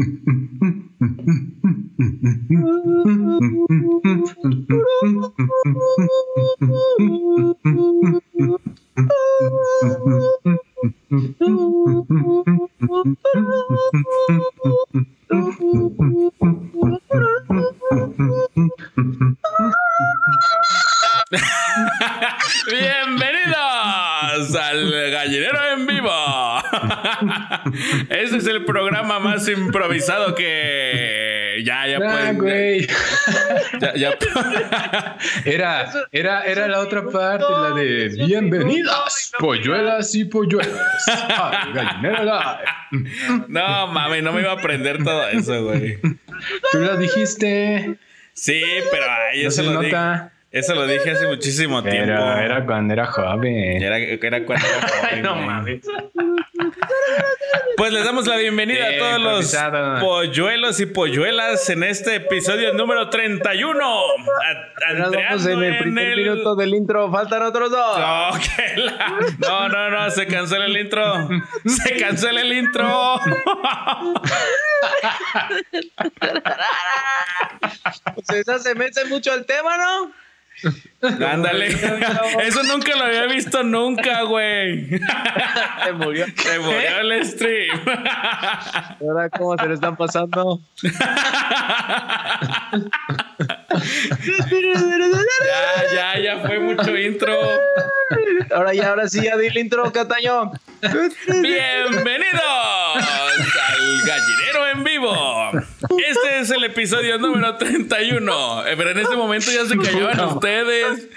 Ooh. improvisado que ya, ya Ah, pueden. güey. Ya, ya- Era, era, era la otra parte, la de bienvenidas, polluelas y Live. No mames, no me iba a aprender todo eso, güey. Tú lo dijiste. Sí, pero ay, No se lo dije. nota. Eso lo dije hace muchísimo tiempo. Era, era cuando era joven. Era, era cuando era joven, no mames. Pues les damos la bienvenida Bien, a todos los polluelos y polluelas en este episodio número 31. A- Nos vamos en el primer el- minuto del intro, faltan otros dos. No, que la- no, no, no, se cancela el intro. Se cancela el intro. Pues esa se mete mucho al tema, ¿no? Ándale. Eso nunca lo había visto nunca, güey. Se murió. Se murió el stream. Ahora, ¿cómo se le están pasando? Ya, ya, ya fue mucho intro. Ahora ya, ahora sí, ya di el intro, Cataño. Bienvenidos al Gallinero en Vivo. Este es el episodio número 31. Eh, Pero en este momento ya se callaban ustedes.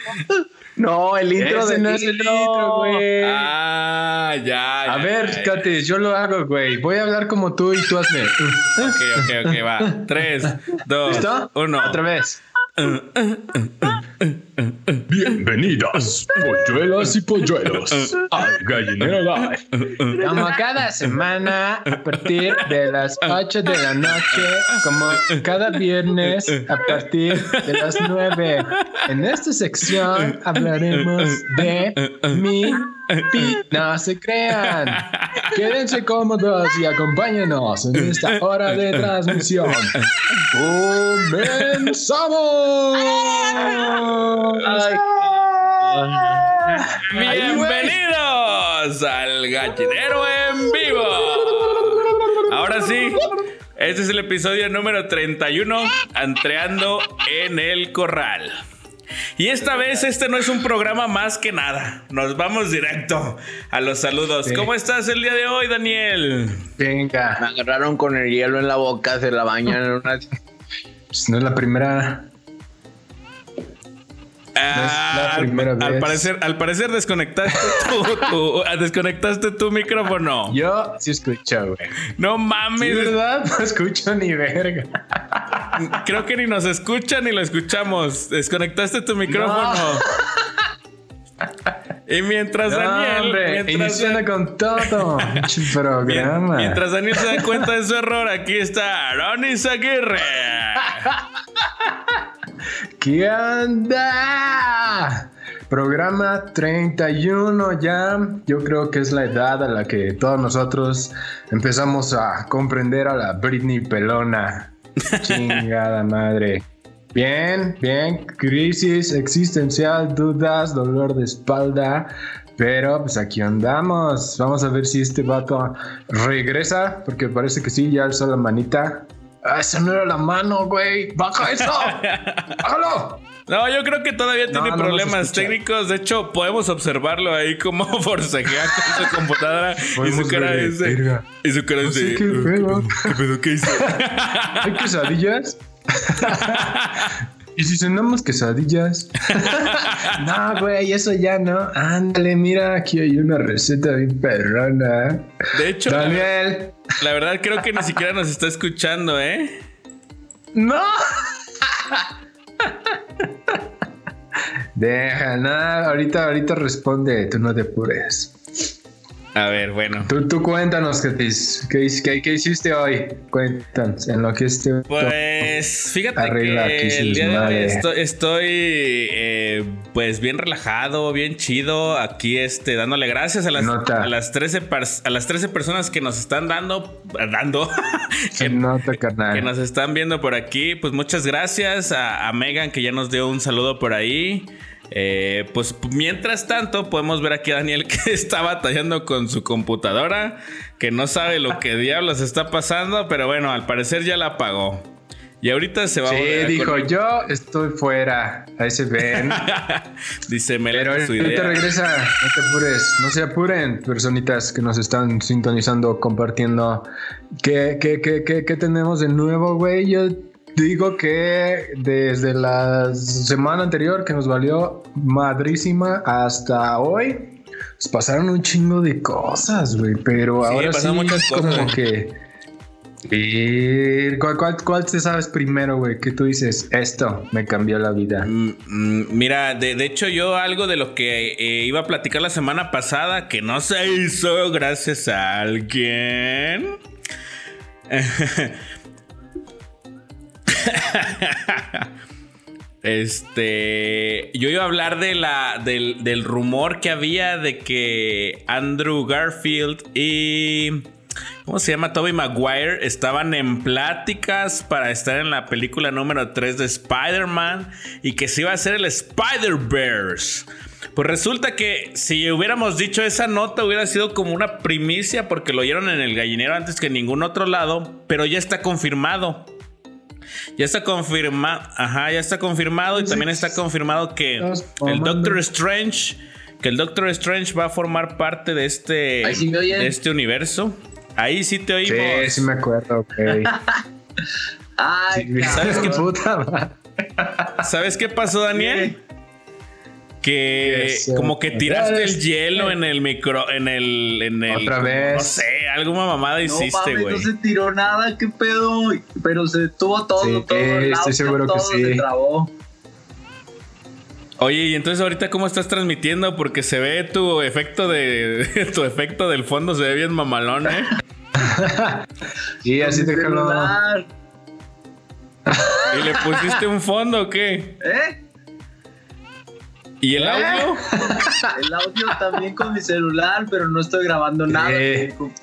No, el intro Ese del no es el intro, güey. Ah, ya. A ya, ver, ya. Cates, yo lo hago, güey. Voy a hablar como tú y tú hazme. Ok, ok, ok, va. Tres, dos, ¿Listo? uno. Otra vez. 嗯嗯嗯嗯嗯。Bienvenidas, polluelas y polluelos, al Gallinero Live. Como cada semana, a partir de las 8 de la noche, como cada viernes, a partir de las 9. En esta sección hablaremos de mi pi. No se crean. Quédense cómodos y acompáñenos en esta hora de transmisión. ¡Comenzamos! Bienvenidos al Gallinero en Vivo. Ahora sí, este es el episodio número 31, Entreando en el Corral. Y esta vez este no es un programa más que nada. Nos vamos directo a los saludos. Sí. ¿Cómo estás el día de hoy, Daniel? Me Venga, agarraron con el hielo en la boca, se la bañan en una... pues no es la primera. Ah, al, parecer, al parecer desconectaste tu, tu- desconectaste tu micrófono. Yo sí escucho, güey. No Sí, mames, ¿verdad? No escucho ni verga. Creo que ni nos escuchan ni lo escuchamos. Desconectaste tu micrófono. Y mientras No, Daniel. hombre, mientras, iniciando con todo. Programa. mientras Daniel se da cuenta de su error, aquí está Aronis Aguirre. ¿Qué onda? Programa 31 ya. Yo creo que es la edad a la que todos nosotros empezamos a comprender a la Britney Pelona. Chingada madre. Bien, bien. Crisis existencial, dudas, dolor de espalda. Pero pues aquí andamos. Vamos a ver si este vato regresa. Porque parece que sí, ya alzó la manita. Ah, esa no era la mano, güey. Baja eso. Bájalo. No, yo creo que todavía No, tiene no problemas técnicos. De hecho, podemos observarlo ahí como forcejea con su computadora. y su cara es de. Y su cara No es sé de. qué "Uh, pedo". ¿Qué pedo? ¿Qué hizo? ¿Hay quesadillas? ¿Y si cenamos quesadillas? no, güey, eso ya no. Ándale, mira, aquí hay una receta bien perrona. De hecho, la, Daniel. la verdad creo que ni siquiera nos está escuchando, ¿eh? ¡No! Deja, nada, ahorita, ahorita responde, tú no te apures. A ver, bueno. Tú, tú cuéntanos qué, qué, qué, hiciste hoy. Cuéntanos en lo que esté. Pues fíjate que el día de hoy estoy, eh, pues bien relajado, bien chido. Aquí este, dándole gracias a las, a las 13 a las 13 personas que nos están dando, dando, que, nota, carnal. que nos están viendo por aquí. Pues muchas gracias a, a Megan que ya nos dio un saludo por ahí. Eh, pues mientras tanto, podemos ver aquí a Daniel que está batallando con su computadora, que no sabe lo que diablos está pasando, pero bueno, al parecer ya la apagó. Y ahorita se va sí, a Sí, dijo, yo estoy fuera. Ahí se ven. Dice, me Pero te regresa, no te apures, no se apuren, personitas que nos están sintonizando, compartiendo. ¿Qué, qué, qué, qué, qué tenemos de nuevo, güey? Yo Digo que desde la semana anterior que nos valió madrísima hasta hoy, pues pasaron un chingo de cosas, güey. Pero ahora sí, muchas como que. ¿cuál, cuál, te sabes primero, güey? Que tú dices, esto me cambió la vida. Mm, mm, mira, de, hecho, yo algo de lo que eh, iba a platicar la semana pasada que no se hizo gracias a alguien. Este, yo iba a hablar de la, del, rumor que había de que Andrew Garfield y ¿Cómo se llama? Toby Maguire estaban en pláticas para estar en la película número 3 de Spider-Man y que se iba a hacer el Spider-Verse. Pues resulta que si hubiéramos dicho esa nota hubiera sido como una primicia porque lo oyeron en el gallinero antes que en ningún otro lado, pero ya está confirmado. Ya está confirmado, ajá, ya está confirmado y también está confirmado que el Doctor Strange, que el Doctor Strange va a formar parte de este, de este universo. Ahí sí te oímos. Sí, sí me acuerdo, ok. Ay, ¿Sabes qué puta? ¿Sabes qué pasó, Daniel? Que como que tiraste el hielo en el micro, en el, en el, otra vez, no sé, alguna mamada hiciste, güey. No, se tiró nada, qué pedo, pero se tuvo todo, sí, todo, el estoy seguro que sí. Se trabó. Oye, y entonces ahorita cómo estás transmitiendo porque se ve tu efecto de tu efecto del fondo se ve bien mamalón, ¿eh? y así te ¿Y le pusiste un fondo o qué? ¿Eh? ¿Y el audio? el audio también con mi celular, pero no estoy grabando nada.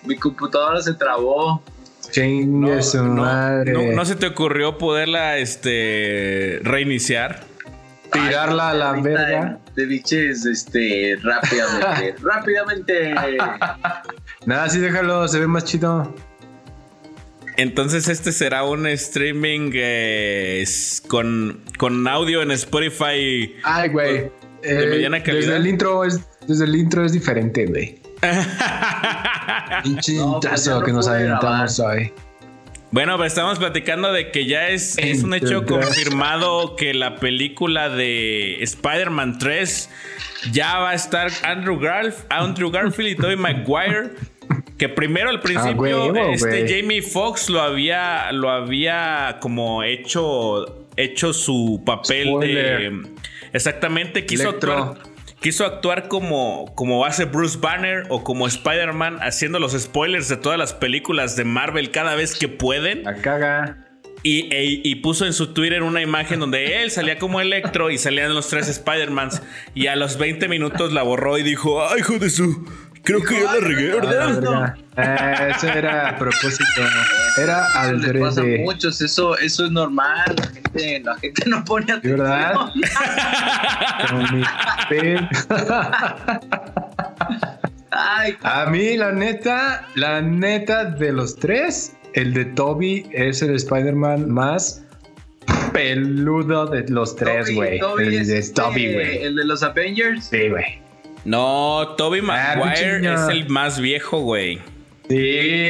Mi, computadora se trabó. Chingue su madre. No, se te ocurrió poderla este reiniciar? Tirarla a la verga. De, biches, este, rápidamente. rápidamente. Nada, sí, déjalo, se ve más chido. Entonces este será un streaming eh, con, con audio en Spotify. Ay, güey. Eh, desde el intro es, desde el intro es diferente, güey. Pinche pues que nos aventamos hoy. Bueno, pues estamos platicando de que ya es, es un hecho confirmado que la película de Spider-Man 3 ya va a estar Andrew, Garf, Andrew Garfield y Tobey Maguire. Que primero al ah, principio este Jamie Foxx lo había lo había como hecho hecho su papel de Exactamente, quiso actuar. Quiso actuar como, como hace Bruce Banner o como Spider-Man haciendo los spoilers de todas las películas de Marvel cada vez que pueden. La caga. Y, e, y, puso en su Twitter una imagen donde él salía como Electro y salían los tres Spider-Mans. Y a los 20 minutos la borró y dijo: ¡Ay, hijo de su! Creo que ya la regué, ¿verdad? Eh, eso era a propósito. Era al Le pasa a muchos, eso, eso es normal. La gente, la gente no pone atención. ¿Verdad? a mí, la neta, la neta de los tres, el de Toby es el Spider-Man más peludo de los tres, güey. El de este, Toby, güey. El de los Avengers. Sí, güey. No, Toby ah, Maguire es el más viejo, güey. Sí,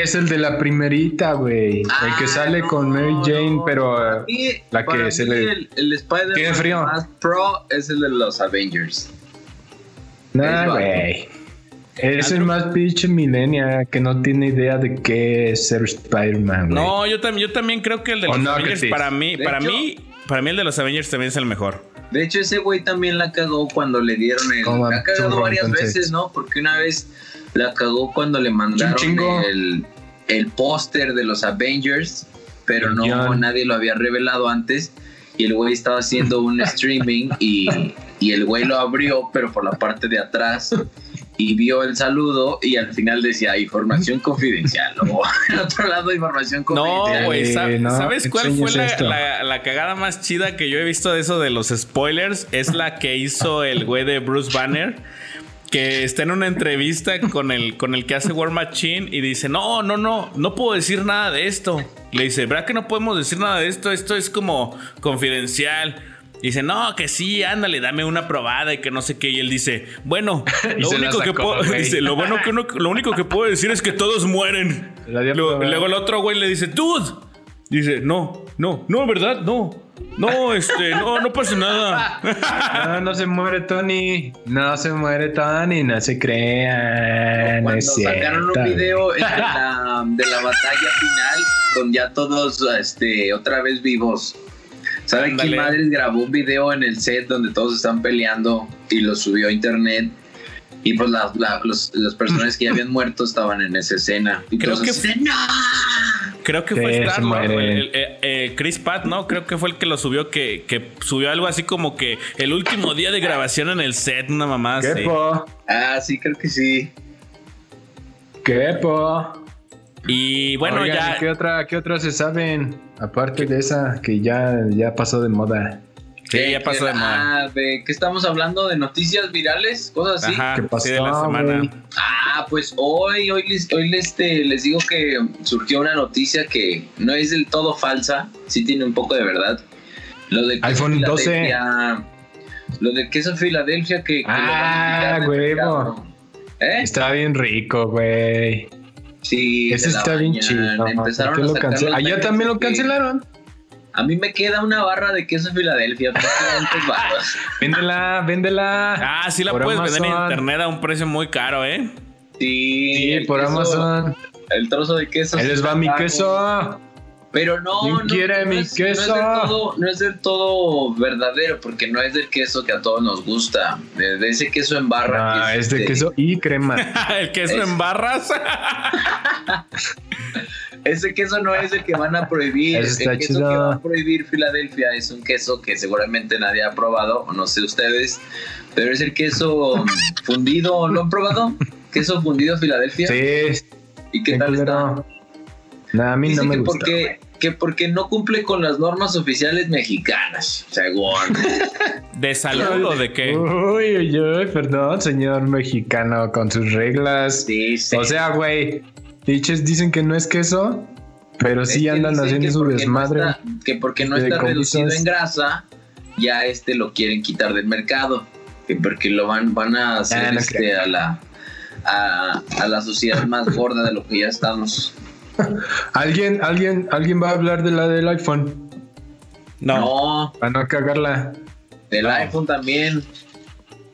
es el de la primerita, güey. el que ah, sale con Mary Jane, pero la que se le. El, el Spider-Man más pro es el de los Avengers. Nah, güey. Es el más pinche milenia que no tiene idea de qué es ser Spider-Man. No, yo, también, yo también creo que el de los Avengers, para mí, para mí, para mí el de los Avengers también es el mejor. De hecho, ese güey también la cagó cuando le dieron el. La ha cagado varias veces, ¿no? Porque una vez la cagó cuando le mandaron chingo. el, el póster de los Avengers, pero no nadie lo había revelado antes. Y el güey estaba haciendo un streaming y, y el güey lo abrió, pero por la parte de atrás. Y vio el saludo y al final decía información confidencial. O al otro lado, información No, confidencial. güey, ¿sab- no, ¿sabes cuál fue la- la cagada más chida que yo he visto de eso de los spoilers? Es la que hizo el güey de Bruce Banner. Que está en una entrevista con el, con el que hace War Machine y dice: No, no, no, no puedo decir nada de esto. Le dice: ¿Verdad que no podemos decir nada de esto? Esto es como confidencial. Dice, no, que sí, ándale, dame una probada y que no sé qué. Y él dice, bueno, lo único que puedo, dice, lo bueno que uno- lo único que puedo decir es que todos mueren. Luego, luego el otro güey le dice, dude. Dice, no, no, no, ¿verdad? No. No, este, no, no pasa nada. No, no se muere Tony. No se muere Tony, no se crean. Cuando es sacaron un video de la, de la batalla final con ya todos este, otra vez vivos. ¿Saben quién madres grabó un video en el set donde todos están peleando y lo subió a internet? Y pues la- la- los, los personajes que ya habían muerto estaban en esa escena. Y Creo que fue- ¡No! Creo que Sí, fue Star Lord, mueren. el- el- eh, eh, Chris Pratt, ¿no? Creo que fue el que lo subió, que, que subió algo así como que el último día de grabación en el set, una mamá ¿Qué po? Ah, sí, creo que sí. ¿Qué po? Y bueno, Oigan, ya. ¿qué, otra, ¿Qué otras se saben? Aparte de esa que ya, ya pasó de moda. Sí, ya pasó de moda. Ah, ¿de qué estamos hablando? ¿De noticias virales? Cosas así. Ajá, ¿Qué pasó, sí, de la semana. Ah, pues hoy, hoy, les, hoy les, este, les digo que surgió una noticia que no es del todo falsa, sí tiene un poco de verdad. Lo de queso iPhone 12. Filadelfia- Lo de queso Filadelfia que, que lo van a Ah, del huevo. ¿Eh? Está bien rico, güey. Sí, Ese está bien chido. Empezaron ¿Por qué a lo sacar cance- los Allá también lo que- cancelaron. A mí me queda una barra de queso Filadelfia. Véndela, véndela. Ah, sí la Por puedes vender en internet a un precio muy caro, ¿eh? Sí, Sí, por queso- Amazon. El trozo de queso. Ahí les va mi queso. Pero no, ¿Quién no, quiere no mi es, queso? No es, del todo, no es del todo verdadero, porque no es del queso que a todos nos gusta. De, de ese queso en barra. Ah, que es de este- queso y crema. el queso Es- en barras. Ese queso no es el que van a prohibir. Está el queso chido. que va a prohibir Filadelfia es un queso que seguramente nadie ha probado, no sé ustedes, pero es el queso fundido. ¿Lo han probado? ¿Queso fundido Filadelfia? Sí, ¿Y qué tal está? Nah, a mí Dice no me que, gusta. porque, que porque no cumple con las normas oficiales mexicanas, según. ¿De salud o de qué? Uy, uy, uy, perdón, señor mexicano, con sus reglas. Dice. O sea, güey, diches dicen que no es queso, pero Es sí andan haciendo su porque no desmadre. está- que porque no está reducido en grasa, ya este lo quieren quitar del mercado. Que porque lo van, van a hacer Ah, no este, a la a, a la sociedad más gorda de lo que ya estamos. ¿Alguien, alguien, alguien va a hablar de la del iPhone No. No, para no cagarla. del No. iPhone también.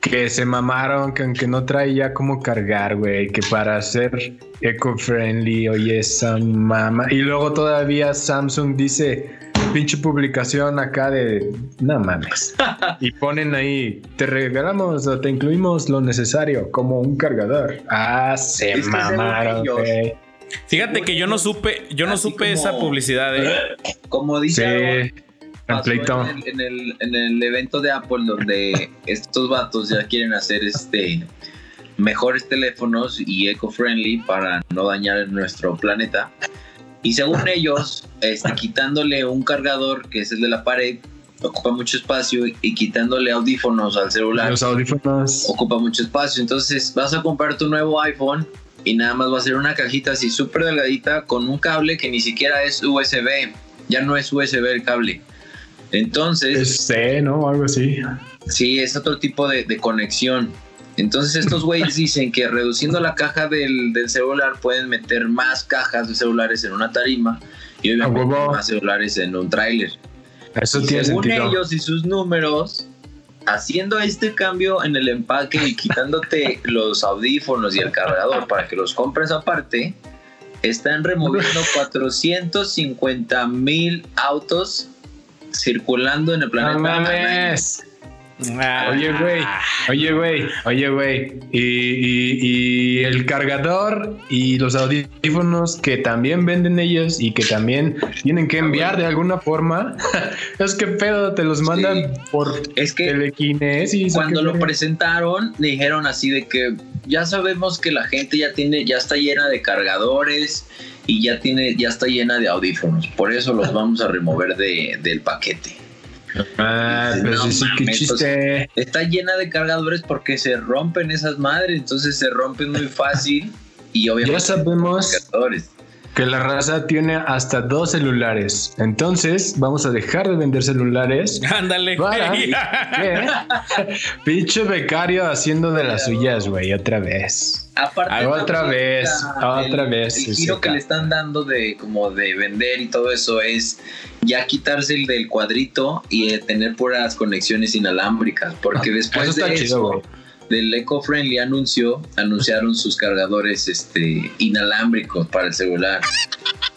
Que se mamaron, que aunque no trae ya cómo cargar, güey, que para ser eco-friendly, oye, esa mama. Y luego todavía Samsung dice, pinche publicación acá de, no mames. y ponen ahí, te regalamos o te incluimos lo necesario, como un cargador. Ah, se mamaron, güey. Fíjate que yo no supe, yo no supe como- esa publicidad, ¿eh? Como dice Sí, pasó en el, en, el, en el evento de Apple donde estos vatos ya quieren hacer este mejores teléfonos y eco-friendly para no dañar nuestro planeta. Y según ellos, este, quitándole un cargador que es el de la pared, ocupa mucho espacio y quitándole audífonos al celular Los audífonos. ocupa mucho espacio. Entonces vas a comprar tu nuevo iPhone y nada más va a ser una cajita así súper delgadita con un cable que ni siquiera es USB. Ya no es USB el cable. Entonces, Es C, ¿no? Algo así. sí, es otro tipo de, de conexión. Entonces estos güeyes dicen que reduciendo la caja del, del celular pueden meter más cajas de celulares en una tarima y obviamente más celulares en un tráiler. Eso Y tiene según sentido. ellos y sus números, haciendo este cambio en el empaque y quitándote los audífonos y el cargador para que los compres aparte, están removiendo 450 mil autos circulando en el No planeta. mames. Ah. Oye, güey, oye, güey, oye, güey. Y, y- y el cargador y los audífonos que también venden ellos y que también tienen que enviar de alguna forma. es que pedo, te los mandan por Es que telequinesis. cuando lo presentaron dijeron así de que ya sabemos que la gente ya tiene ya está llena de cargadores y ya tiene ya está llena de audífonos por eso los vamos a remover de, del paquete Ah, pues No sí, qué mames, chiste. está llena de cargadores porque se rompen esas madres entonces se rompen muy fácil y Ya obviamente sabemos cargadores que la raza tiene hasta dos celulares. Entonces, vamos a dejar de vender celulares. Ándale. Para. Pinche becario haciendo de las suyas, güey, otra vez. Aparte, Ah, otra la- vez, el- otra vez, El giro que le están dando de como de vender y todo eso es ya quitarse el del cuadrito y eh, tener puras conexiones inalámbricas. Porque después Ah, Eso está de chido, eso, güey. Del eco-friendly anuncio, anunciaron sus cargadores este, inalámbricos para el celular.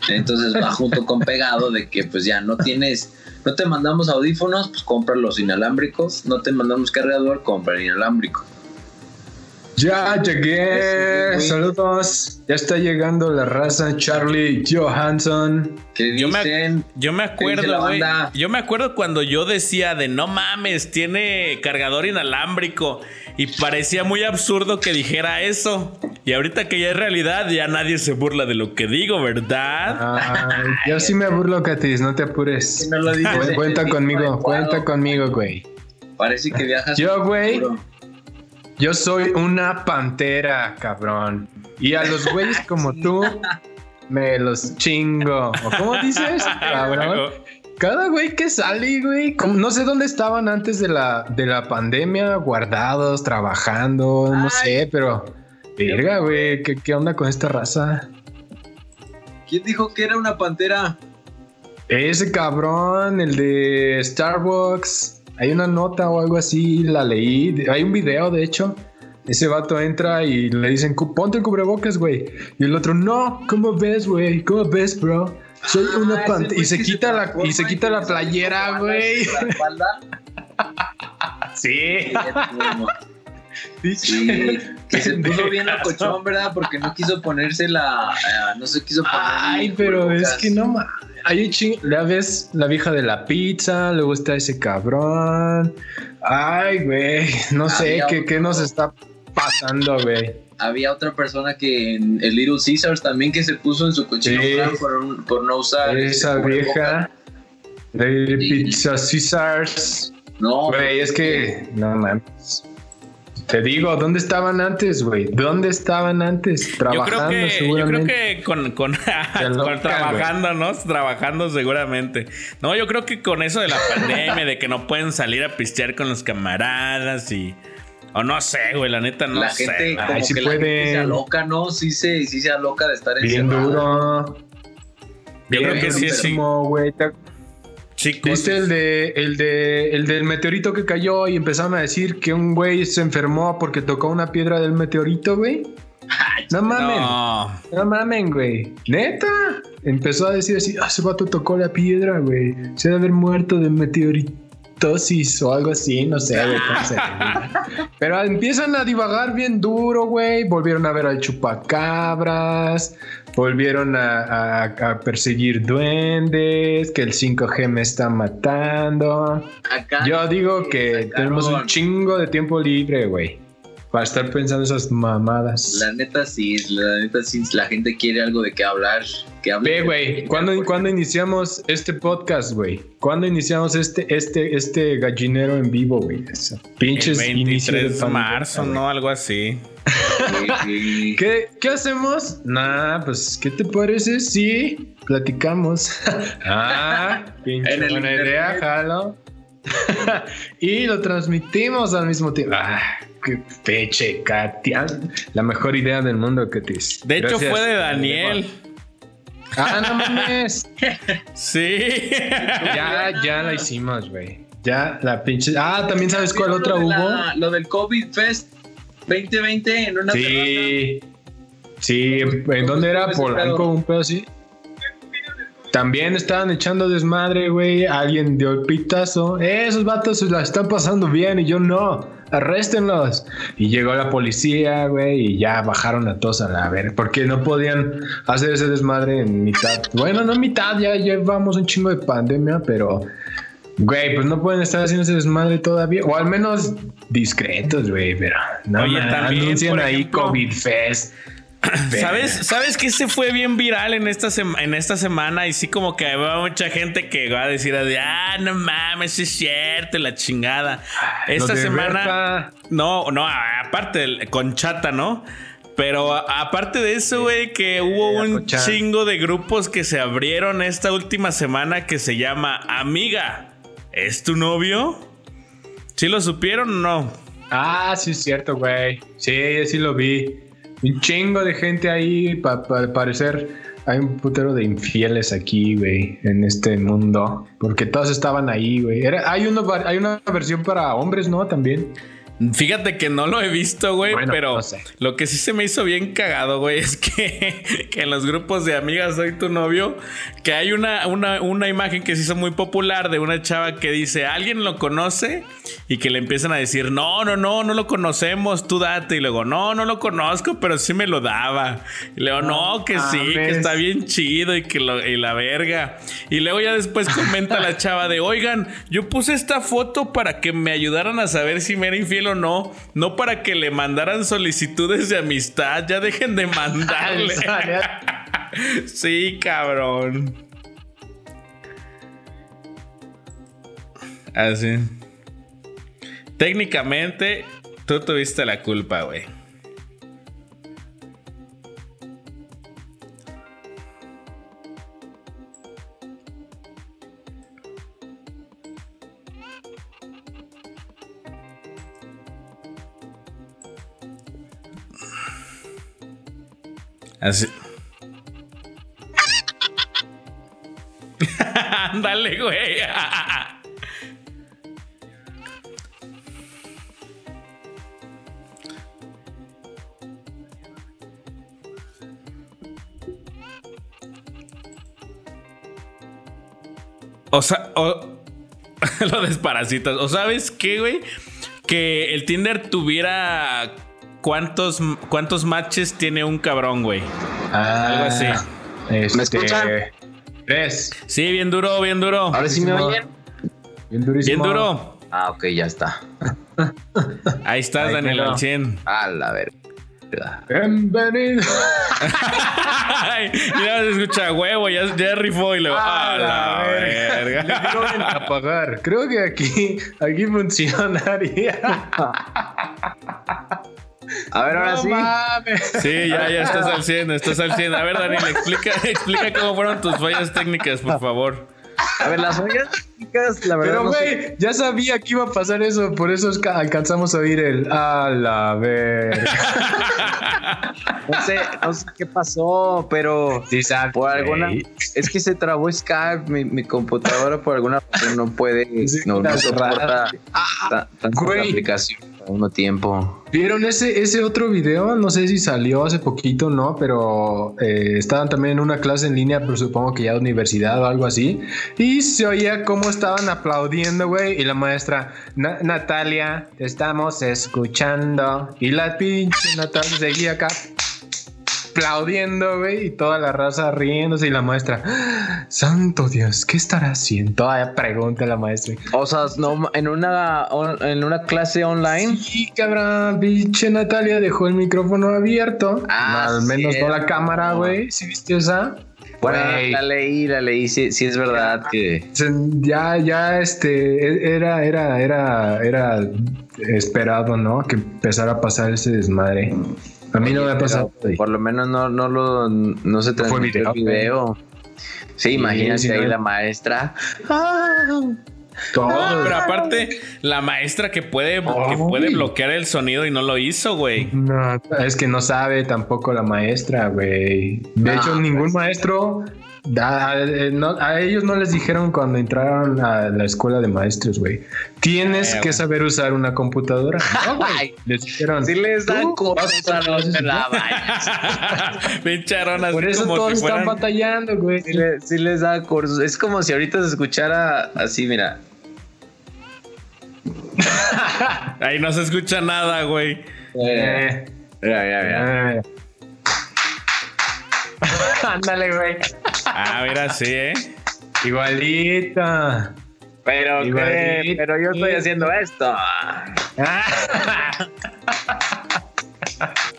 Entonces va junto con pegado de que pues ya no tienes, no te mandamos audífonos, pues compra los inalámbricos, no te mandamos cargador, compra el inalámbrico. Ya llegué. Saludos. Ya está llegando la raza Charlie Johansson. ¿Qué Yo me- dicen? Yo me ¿Qué dice la acuerdo, güey. Yo me acuerdo cuando yo decía de no mames, tiene cargador inalámbrico. Y parecía muy absurdo que dijera eso. Y ahorita que ya es realidad, ya nadie se burla de lo que digo, ¿verdad? Ay, yo sí me burlo, Katis, no te apures. No lo en Cuenta conmigo, cuenta conmigo, güey. Parece que viajas. Yo, güey. Yo soy una pantera, cabrón. Y a los güeyes como tú me los chingo. ¿O cómo dices, cabrón? Cada güey que sale, güey, como- no sé dónde estaban antes de la, de la pandemia, guardados, trabajando, no sé, pero... Verga, güey, ¿qué, ¿qué onda con esta raza? ¿Quién dijo que era una pantera? Ese cabrón, el de Starbucks, hay una nota o algo así, la leí, hay un video de hecho. Ese vato entra y le dicen, "Cu- ponte el cubrebocas, güey. Y el otro, no, ¿cómo ves, güey? ¿Cómo ves, bro? Soy Ah, una pantera. Y se quita la, y se quita la playera, güey. Sí. Sí, que se puso bien cochón, ¿verdad? Porque no quiso ponerse la. eh, no se quiso poner. Ay, pero es que no mames. Ahí ching, la ves la vieja de la pizza, luego está ese cabrón. Ay, güey, no sé Había qué, qué nos está pasando, güey. Había otra persona que en el Little Caesars también que se puso en su cochino Sí. por, no usar. Esa este, vieja de Sí. Pizza Caesars. No, Güey, es que no mames. Te digo, ¿dónde estaban antes, güey? ¿Dónde estaban antes? Yo Trabajando creo que, yo creo seguramente. que con, con, con loca, trabajando, ¿no? Trabajando seguramente. No, yo creo que con eso de la pandemia, de que no pueden salir a pistear con los camaradas y. O no sé, güey, la neta no la sé. gente como Ay, sí que la gente pueden. se aloca, ¿no? Sí se, sí se aloca de estar Bien duro. Yo creo Bien que sí, sí. durísimo, güey. ¿Te Chicos. ¿Viste el de el de el del meteorito que cayó y empezaron a decir que un güey se enfermó porque tocó una piedra del meteorito, güey? No mamen, no, No. mamen, güey. Neta. Empezó a decir así, ah, ese vato tocó la piedra, güey. Se debe haber muerto de o algo así, no sé, güey, cómo se. Pero empiezan a divagar bien duro, güey. Volvieron a ver al chupacabras. Volvieron a, a- a perseguir duendes. Que el 5G me está matando. Acá Yo digo que tenemos un chingo de tiempo libre, güey. Para estar pensando esas mamadas. La neta sí, la neta sí, la gente quiere algo de qué hablar. Que hable Ve, güey, ¿cuándo, ¿cuándo iniciamos este podcast, güey? ¿Cuándo iniciamos este, este, este gallinero en vivo, güey? Pinches el inicio 23 de pandemia, marzo. ¿no? Algo así. Sí, sí. ¿Qué, ¿Qué hacemos? Nah, pues, ¿qué te parece si platicamos? ah, pinche buena internet. idea, jalo. y lo transmitimos al mismo tiempo. Ah, peche, Katia. La mejor idea del mundo, Katia. De hecho, Gracias. fue de Daniel. Ah, no mames. Sí. Ya, ya la hicimos, güey. Ya la pinche. Ah, también sabes cuál otra hubo. la- lo del COVID Fest 2020 en una Sí. Sí, ¿en, en dónde era? Ese Polanco, un pedo así. También estaban echando desmadre, güey. Alguien dio el pitazo. Eh, esos vatos se la están pasando bien y yo no. Arréstenlos. Y llegó la policía, güey, y ya bajaron a todos a la ver. Porque no podían hacer ese desmadre en mitad. Bueno, no mitad, ya llevamos un chingo de pandemia, pero. Güey, pues no pueden estar haciendo ese desmadre todavía. O al menos discretos, güey. Pero no Oye, man, también, anuncian ahí COVID Fest. ¿Sabes, ¿Sabes que este fue bien viral en esta, en esta semana? Y sí, como que va mucha gente que va a decir, ah, no mames, es cierto, la chingada. Esta semana. Berta. No, no, aparte, con chata, ¿no? Pero aparte de eso, güey, que hubo un chingo de grupos que se abrieron esta última semana que se llama Amiga, ¿es tu novio? ¿Sí lo supieron o no? Ah, sí es cierto, güey. Sí, sí lo vi. Un chingo de gente ahí, para parecer. Hay un putero de infieles aquí, güey, en este mundo. Porque todos estaban ahí, güey. Hay, hay una versión para hombres, ¿no? También. Fíjate que no lo he visto, güey, Bueno, pero no sé. lo que sí se me hizo bien cagado, güey, es que, que en los grupos de amigas soy tu novio, que hay una, una, una imagen que se hizo muy popular de una chava que dice, ¿alguien lo conoce? Y que le empiezan a decir, no, no, no, no lo conocemos, tú date. Y luego, no, no lo conozco, pero sí me lo daba. Y luego, no, que sí, que está bien chido y que lo, y la verga. Y luego ya después comenta la chava de, oigan, yo puse esta foto para que me ayudaran a saber si me era infiel o no, no para que le mandaran solicitudes de amistad, ya dejen de mandarle. sí, cabrón. Así. Técnicamente, tú tuviste la culpa, güey. Así. Ándale, güey. O sea, o, lo desparasitas. ¿O sabes qué, güey? Que el Tinder tuviera cuántos, cuántos matches tiene un cabrón, güey. Algo así. Este, ¿Me escuchan? Tres. Sí, bien duro, bien duro. Ahora sí me oyen. Bien durísimo. Bien duro. Ah, ok, ya está. Ahí estás, Ahí Daniel al 100. A la verga. Bienvenido. Ay, ya se escucha huevo, ya, ya rifó y luego. Ah, ¡A la verga! No van a apagar. Creo que aquí, aquí funcionaría. A ver, ahora No sí. mames. Sí, ya, ya estás al 100, estás al 100. A ver, Daniel, explica, explica cómo fueron tus fallas técnicas, por favor. A ver, las fallas técnicas, la verdad. Pero, no sé. güey, ya sabía que iba a pasar eso. Por eso alcanzamos a oír el a la verga. No sé, no sé qué pasó, pero Sí, por alguna. Es que se trabó Skype, mi, mi computadora por alguna razón no puede. Sí, no, no soporta rara. ta- tantas güey. aplicaciones mismo tiempo. ¿Vieron ese, ese otro video? No sé si salió hace poquito, ¿no? Pero eh, estaban también en una clase en línea, pero supongo que ya de universidad o algo así. Y se oía cómo estaban aplaudiendo, güey. Y la maestra, "Na- Natalia, te estamos escuchando. Y la pinche Natalia seguía acá aplaudiendo, güey. Y toda la raza riéndose. Y la maestra, "Ah, Santo Dios, ¿qué estará haciendo? Todavía pregunta la maestra. O sea, no, en una, on- en una clase online. Sí, cabrón, pinche Natalia dejó el micrófono abierto. Ah, Al menos no la cierto. cámara, güey. ¿Sí viste esa? Bueno, la leí, la leí. Sí, sí es verdad que. Ya, ya, este, era, era, era, era esperado, ¿no? Que empezara a pasar ese desmadre. A mí no me ha pasado. güey. Por lo menos no, no lo no se transmitió video, el video. Sí, imagínate sí, ahí no. la maestra. Todo. No, pero aparte, la maestra que puede, que Ay. puede bloquear el sonido y no lo hizo, güey. No, es que no sabe tampoco la maestra, güey. De No, hecho, ningún maestro A, eh, no- a ellos no les dijeron cuando entraron a la escuela de maestros, güey. Tienes Eh, que saber usar una computadora. No, güey. Les dijeron. Si les dan "Tú cosas, a te de- la así Por eso como todos si están batallando, güey. Si, le- si les da cursos. Es como si ahorita se escuchara así, mira. Ahí no se escucha nada, güey. Eh, Mira, mira, mira. eh. Ándale, güey. Ah, mira, sí, ¿eh? Igualita. Pero, ¿qué? Pero yo estoy haciendo esto.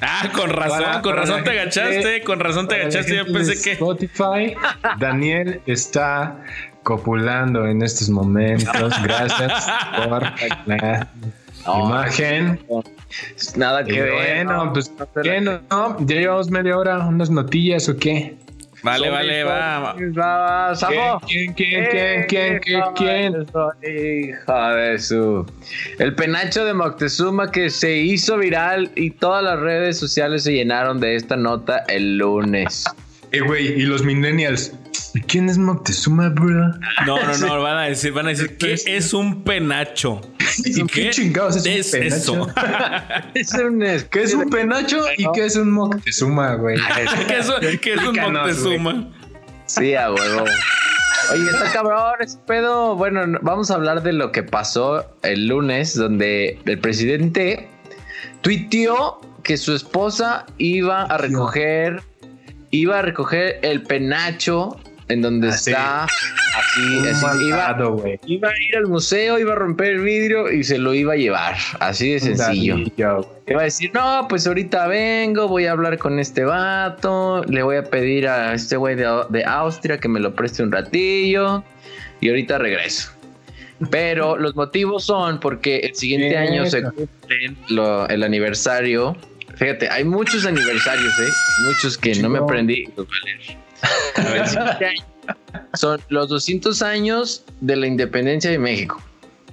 Ah, con razón, Para- con para razón te gente- agachaste, con razón te agachaste. Yo pensé que. Spotify, Daniel está copulando en estos momentos. Gracias por la No, imagen. Nada que Y ver. bueno, no. pues, ¿qué no? ¿Ya llevamos media hora? ¿Unas notillas o qué? Vale, vale, va. Va, va, Zafo. ¿Quién, quién, quién, quién, quién, quién? Hija de su. El penacho de Moctezuma que se hizo viral y todas las redes sociales se llenaron de esta nota el lunes. Eh, güey, y los millennials. ¿Y ¿Quién es Moctezuma, bro? No, no, no, van a decir, van a decir, ¿qué es un penacho? ¿Y qué chingados es, es un eso? penacho? Es un ¿Qué es un penacho y qué es un Moctezuma, güey? ¿Qué es, un- qué es un Explícanos, Moctezuma? Sí, a huevo. Oye, está cabrón ese pedo. Bueno, no- vamos a hablar de lo que pasó el lunes, donde el presidente tuiteó que su esposa iba a recoger, iba a recoger el penacho en donde Ah, está así, así, iba, iba a ir al museo, iba a romper el vidrio y se lo iba a llevar. Así de sencillo. Iba a decir, no, pues ahorita vengo, voy a hablar con este vato, le voy a pedir a este güey de, de Austria que me lo preste un ratillo y ahorita regreso. Pero los motivos son porque el siguiente año se cumple lo- el aniversario. Fíjate, hay muchos aniversarios, ¿eh? Muchos que no me aprendí. A son los 200 años de la independencia de México.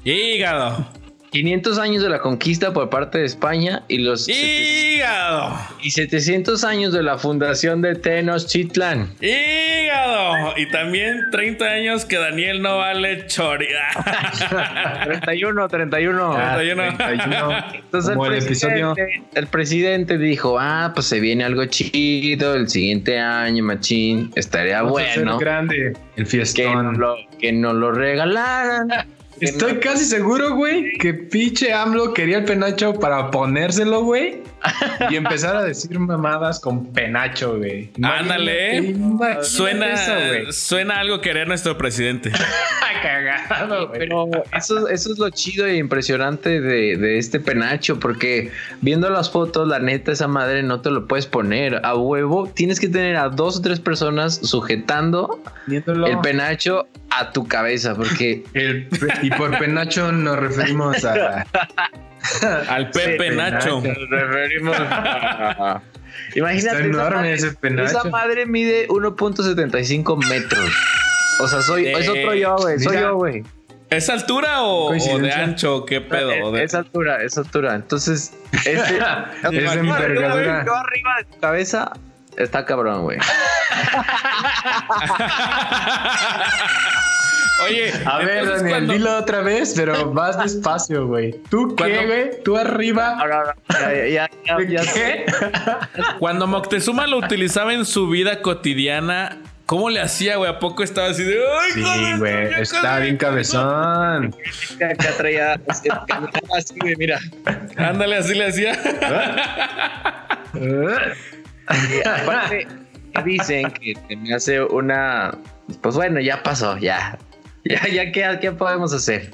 Hígado. 500 años de la conquista por parte de España y los Hígado. y 700 años de la fundación de Tenochtitlan. Hígado. Y también 30 años que Daniel no vale chorida. 31, 31. Ah, 31. 31. Entonces como el el episodio. presidente, el presidente dijo, ah, pues se viene algo chido el siguiente año, machín, estaría Vamos a hacer bueno grande el que fiestón. nos lo, que nos lo regalaran. Estoy casi seguro, güey, que pinche AMLO quería el penacho para ponérselo, güey. Y empezar a decir mamadas con penacho, güey. Ándale. Suena, eso, güey. suena algo querer nuestro presidente. Cagado, güey. Pero eso, eso es lo chido e impresionante de, de este penacho, porque viendo las fotos, la neta, esa madre no te lo puedes poner a huevo. Tienes que tener a dos o tres personas sujetando Viéndolo. el penacho a tu cabeza, porque El y por penacho nos referimos a. Al Pepe Sí, Nacho. nos referimos a... Imagínate, Está esa enorme madre, ese penacho. esa madre mide 1.75 metros. O sea, soy, es otro yo, güey. Soy yo, güey. ¿Es altura o, o de ancho? ¿Qué pedo? De- Es altura, es altura. Entonces, este, Es de Imagínate, envergadura. Yo arriba de tu cabeza está cabrón, güey. Oye, A ver, Daniel, cuando- dilo otra vez, pero más despacio, güey. ¿Tú qué, güey? ¿Tú arriba? Ahora, ya, ya, ya, ya, ya ¿Qué? Cuando Moctezuma lo ulicaba en su vida cotidiana, ¿cómo le hacía, güey? ¿A poco estaba así de. ¡Ay, Sí, güey, está bien cabezón. acá traía así, así, güey, mira. Ándale, así le hacía. Y aparte, dicen que se me hace una. Pues bueno, ya pasó, ya. Ya, ya, ¿qué, qué podemos hacer?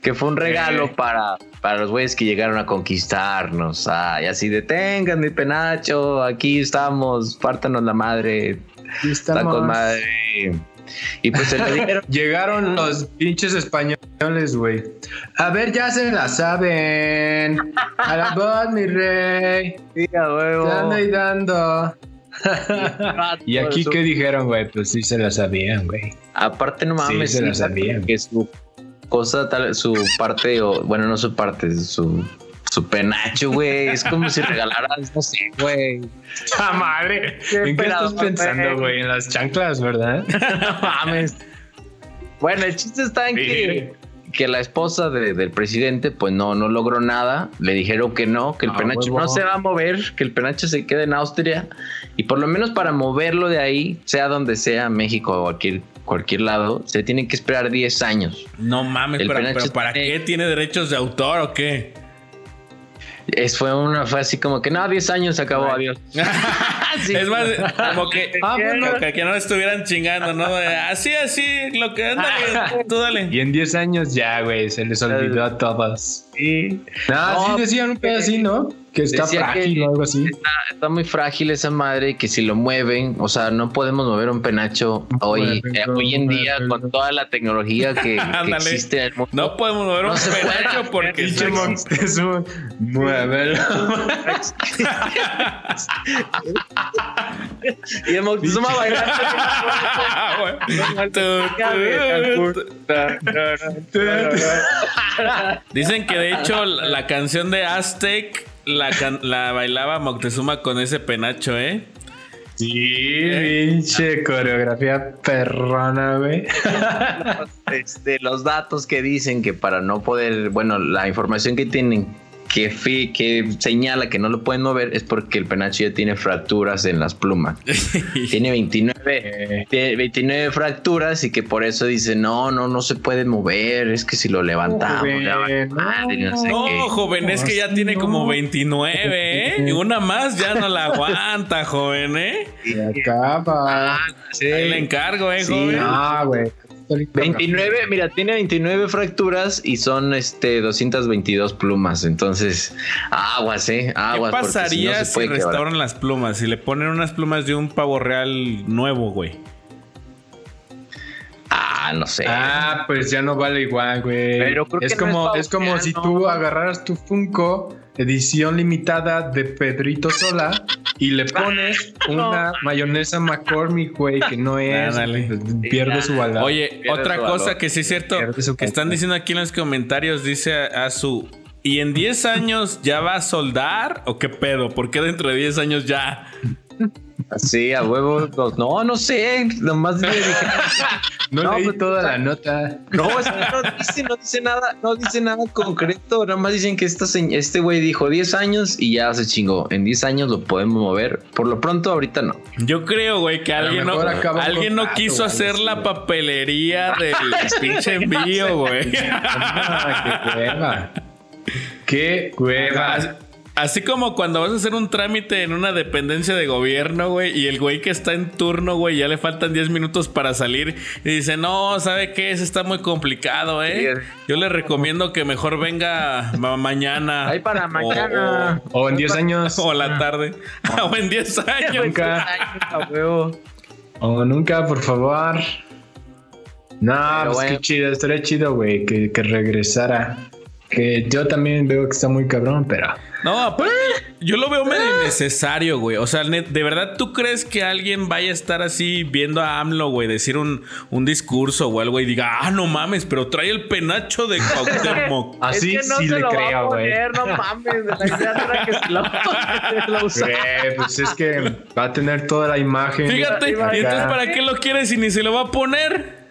Que fue un regalo Eh. para, para los güeyes que llegaron a conquistarnos. Ah, y así detengan mi penacho, aquí estamos, pártanos la madre, Aquí está estamos. con madre. Y pues se le dijeron. Llegaron los pinches españoles, güey. A ver, ya se la saben. A la voz, mi rey. Sí, a huevo. Dando y dando. ¿Y aquí qué dijeron, güey? Pues sí se la sabían, güey. Aparte, no Sí, mames, se la sí, sabían. que su cosa, tal, su parte, o bueno, no su parte, su su penacho, güey. Es como si regalaras, no sé, güey. ¡Ah, madre! ¿En qué estás pensando, güey? En las chanclas, ¿verdad? no mames. Bueno, el chiste está en que, que la esposa de- del presidente, pues no, no logró nada. Le dijeron que no, que el Ah, penacho huevo. no se va a mover, que el penacho se quede en Austria. Y por lo menos para moverlo de ahí, sea donde sea, México o cualquier, cualquier lado, se tiene que esperar 10 años. No mames, El pero, pero ¿para tiene- qué tiene derechos de autor o qué? Es, fue una, fue así como que no, 10 años se acabó, adiós. Sí. Es más, como que, Ah, bueno. que, que no estuvieran chingando, ¿no? De, Así, así, lo que ándale, tú dale. Y en 10 años ya, güey, se les olvidó a todos. Sí. No, No, sí decían un pedo así, ¿no? Que está Decía frágil que- o algo así. Está, está muy frágil esa madre que si lo mueven, o sea, no podemos mover un penacho hoy, eh, hoy en día con toda la tecnología que, existe en el mundo. No podemos mover No un penacho porque está- Moctezuma, muévelo. y el Moctezuma bailando. Ah. Dicen que de hecho la canción de Aztec la, can- la bailaba Moctezuma con ese penacho, ¿eh? Sí, pinche coreografía perrona, güey. este, los datos que dicen que para no poder, bueno, la información que tienen que, fi- que señala que no lo pueden mover es porque el penacho ya tiene fracturas en las plumas. tiene 29, tiene 29 fracturas y que por eso dice, no, no, no se puede mover, es que si lo levantamos, joven, ya vale madre, no sé No, qué. joven, es que ya tiene como 29, ¿eh? Y una más ya no la aguanta, joven, ¿eh? Se acaba. Sí. Ahí le encargo, ¿eh, Sí. joven? Ah, güey. 29, mira, tiene 29 fracturas y son este 222 plumas. Entonces, aguas, eh, ¿Qué aguas. porque pasaría no se si quebrar. restauran las plumas? Si le ponen unas plumas de un pavo real nuevo, güey. Ah, no sé. Ah, pues ya no vale igual, güey. Pero creo es que no como, es es como si tú agarraras tu Funko edición limitada de Pedrito Sola y le pones una mayonesa McCormick, güey, que no es, Ándale. pues, pierde su valor. Oye, Pierde otra cosa valor. que sí es cierto, que están diciendo aquí en los comentarios, dice a, a su... ¿Y en 10 años ya va a soldar? ¿O qué pedo? ¿Por qué dentro de 10 años ya? Sí, a huevo. no, No, sé. Nomás le dije. no, no, leí pues, toda o sea, la nota. No, es que no dice, no dice nada, no dice nada concreto. Nada más dicen que esta este güey dijo 10 años y ya se chingó. En 10 años lo podemos mover. Por lo pronto, ahorita no. Yo creo, güey, que alguien no, alguien no quiso hacer la papelería del pinche envío, güey. Qué hueva. Qué hueva. Así, como cuando vas a hacer un trámite en una dependencia de gobierno, güey, y el güey que está en turno, güey, ya le faltan 10 minutos para salir y dice, no, ¿sabe qué? Eso está muy complicado, ¿eh? Yo le recomiendo que mejor venga ma- mañana. Ahí para O- mañana. O en 10 años. O, la tarde. o en 10 años. Nunca. O nunca, por favor. No, Pero pues bueno. qué chido, estaría chido, güey, que, que regresara. Que yo también veo que está muy cabrón, pero. No, aparte, yo lo veo medio innecesario, güey. O sea, net- ¿de verdad tú crees que alguien vaya a estar así viendo a AMLO, güey, decir un, un discurso o algo y diga, ah, no mames, pero trae el penacho de Cuauhtémoc? Así es que no sí se le lo va a creo, güey. poner, No mames, la idea que se lo, lo. Güey, pues es que va a tener toda la imagen. Fíjate, y entonces ¿para qué lo quiere si ni se lo va a poner?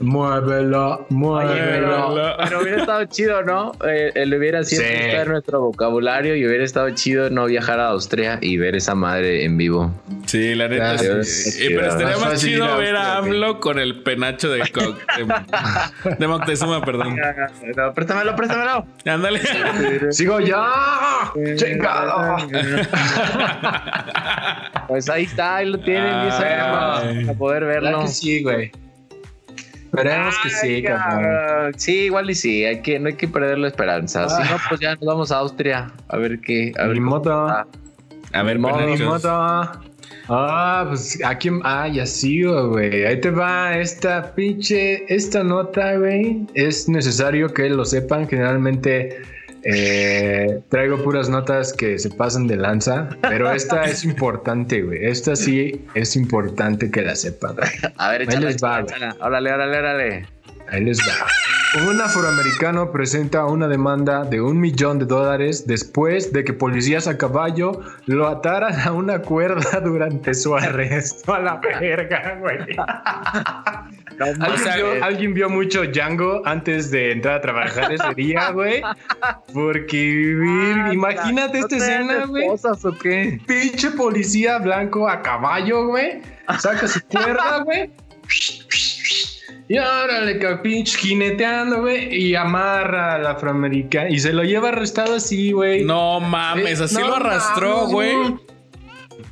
Muévelo, muévelo. pero, hubiera estado chido, ¿no? Eh, él hubiera sido Sí. nuestro vocabulario y hubiera estado chido no viajar a Austria y ver esa madre en vivo. Sí, la neta. Ah, sí. Eh, pero estaría Más chido a ver a AMLO con el penacho de, Cuauhtémoc- de Moctezuma, perdón. No, préstamelo, préstamelo. Ándale. Sigo ya. Chingado. Pues ahí está, ahí lo tienen, 10 años Ay. para poder verlo. Claro que sí, güey. Esperemos que sí, cabrón. Sí, igual y sí, hay que, no hay que perder la esperanza. Si no, pues ya nos vamos a Austria a ver qué. A ver modo. está. A ver, penachos. modo. Ah, pues aquí. Ah, ya sigo, güey. Ahí te va esta pinche. Esta nota, güey. Es necesario que lo sepan. Generalmente eh, traigo puras notas que se pasan de lanza. Pero esta es importante, güey. Esta sí es importante que la sepan. A ver, échale, les va. Órale, órale, órale. Ahí les va. Un afroamericano presenta una demanda de un millón de dólares después de que policías a caballo lo ataran a una cuerda durante su arresto. A la verga, güey. ¿Alguien, vio, alguien vio mucho Django antes de entrar a trabajar ese día, güey? Porque, vir- imagínate esta escena, güey. o qué? Pinche policía blanco a caballo, güey. Saca su cuerda, güey. Y órale, que pinche jineteando, güey. Y amarra al afroamericano. Y se lo lleva arrestado así, güey. No mames, Eh, así no lo arrastró, güey.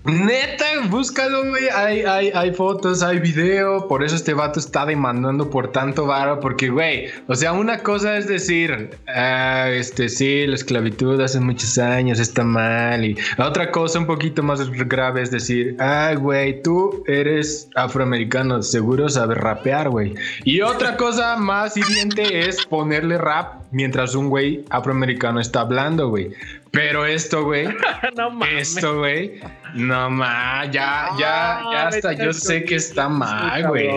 Neta, búscalo, güey. Hay, hay, hay fotos, hay video. Por eso este vato está demandando por tanto varo. Porque, güey, o sea, una cosa es decir, ah, este, sí, la esclavitud hace muchos años está mal. Y otra cosa un poquito más grave es decir, ah, güey, tú eres afroamericano, seguro sabes rapear, güey. Y otra cosa más hiriente es ponerle rap mientras un güey afroamericano está hablando, güey. Pero esto, güey, no mames. esto, güey. No más, ya, ya, ya hasta yo sé que está mal, güey.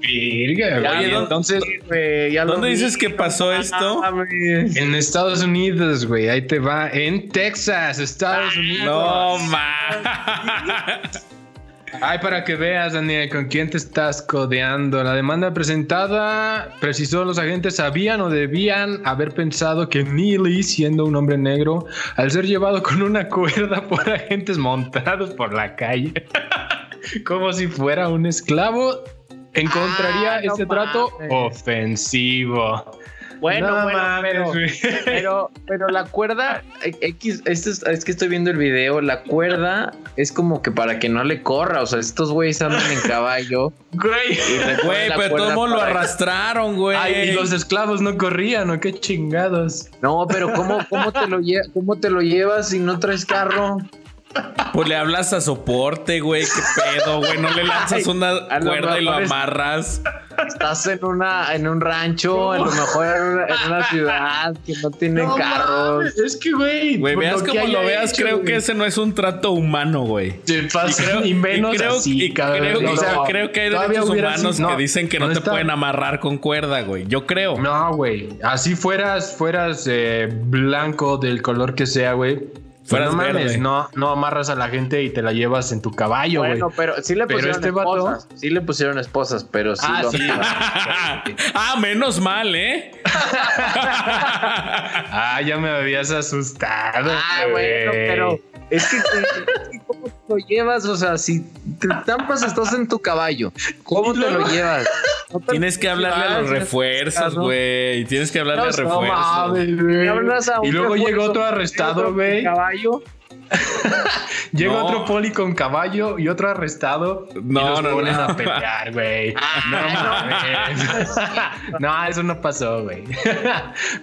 Virga, güey. ¿dónde- Entonces, ya ¿Dónde vi. dices que pasó esto? mames. en Estados Unidos, güey, ahí te va. En Texas, Estados Unidos. No mames. Ay, para que veas, Daniel, con quién te estás codeando. La demanda presentada precisó los agentes sabían o debían haber pensado que Neely, siendo un hombre negro, al ser llevado con una cuerda por agentes montados por la calle, como si fuera un esclavo, encontraría Ah, no ese trato ofensivo. Bueno, No bueno, mames, pero, pero, pero la cuerda X, esto es, es que estoy viendo el video, la cuerda es como que para que no le corra, o sea, estos güeyes andan en caballo. Güey. Güey, pero todos lo arrastraron, güey. Ay, y los esclavos no corrían, ¿o qué chingados? No, pero ¿cómo, cómo, te lo lle- ¿cómo te lo llevas si no traes carro? Pues le hablas a soporte, güey. ¿Qué pedo, güey? No le lanzas una cuerda y lo amarras. Estás en una, en un rancho, a lo mejor en una ciudad que no tienen No carros. es que, güey. Güey, veas lo como lo veas, hecho, creo güey. que ese no es un trato humano, güey. Pasa, Y creo- y menos y creo- así, y cabrón. creo- O que hay todavía derechos humanos sido- que no, dicen que no, te está- pueden amarrar con cuerda, güey. Yo creo. No, güey. Así fueras, fueras eh, blanco del color que sea, güey. Pues Fueras no mames, verde. no, no amarras a la gente y te la llevas en tu caballo, güey. Bueno, pero sí le Pero pusieron este vato- esposas. Sí le pusieron esposas, pero sí Ah, lo sí. ah, menos mal, ¿eh? ah, ya me habías asustado. Ah, bueno, güey. pero es que, es que ¿cómo te lo llevas? O sea, si te tampas, estás en tu caballo. ¿Cómo te lo llevas? No te- Tienes que hablarle a los Ah, refuerzos, güey. Tienes que hablarle a No, No refuerzos. mames, a Y luego llegó otro arrestado, güey. Caballo. Llega No. otro poli con caballo y otro arrestado. No, y los no, ponen no. a pelear, güey. No mames. No, eso no pasó, güey.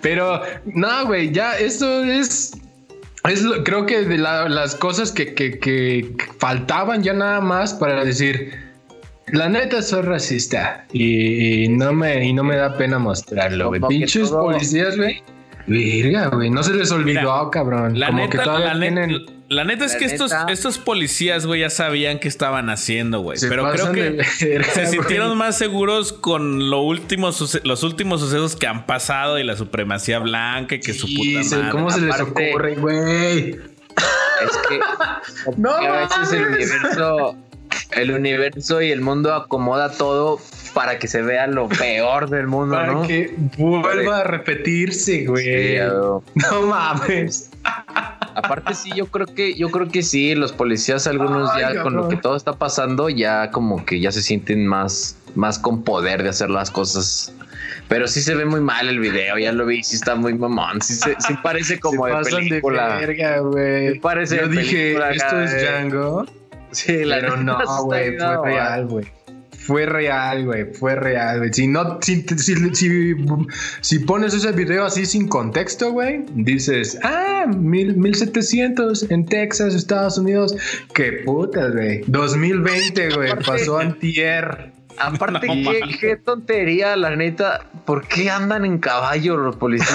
Pero, no, güey, ya eso es. Es creo que de la- las cosas que, que- que faltaban ya nada más para decir. La neta soy racista y, y no me y no me da pena mostrarlo, güey. Pinches todo- policías, güey. Virga, güey. No se les olvidó, Mira, cabrón. La Como neta, que todavía la, neta, tienen. La neta es La que estos, neta. estos policías, güey, ya sabían qué estaban haciendo, güey. Pero creo que verga, se güey. sintieron más seguros con lo último los últimos sucesos que han pasado y la supremacía blanca y que su Sí, puta se- madre. ¿Cómo se les Aparte- ocurre, güey? Es que, No que a veces el universo, el universo y el mundo acomoda todo para que se vea lo peor del mundo, Para ¿no? que vuelva a repetirse, güey. no mames. Aparte sí, yo creo que yo creo que sí, los policías algunos Ay, ya con lo que todo está pasando ya como que ya se sienten más más con poder de hacer las cosas. Pero sí se ve muy mal el video, ya lo vi, sí está muy mamón, sí, se- sí parece como Se de pasan película. De verga, güey. Sí parece Yo de dije, película esto es eh. Django. Sí, la Pero no, güey, fue real, güey. Fue real, güey, fue real, güey. Si no, si, si, si, si pones ese video así sin contexto, güey, dices, ah, mil, 1700 en Texas, Estados Unidos. Qué putas, güey. 2020, güey, pasó antier. Aparte, No, qué, tontería, la neta. ¿Por qué andan en caballo los policías?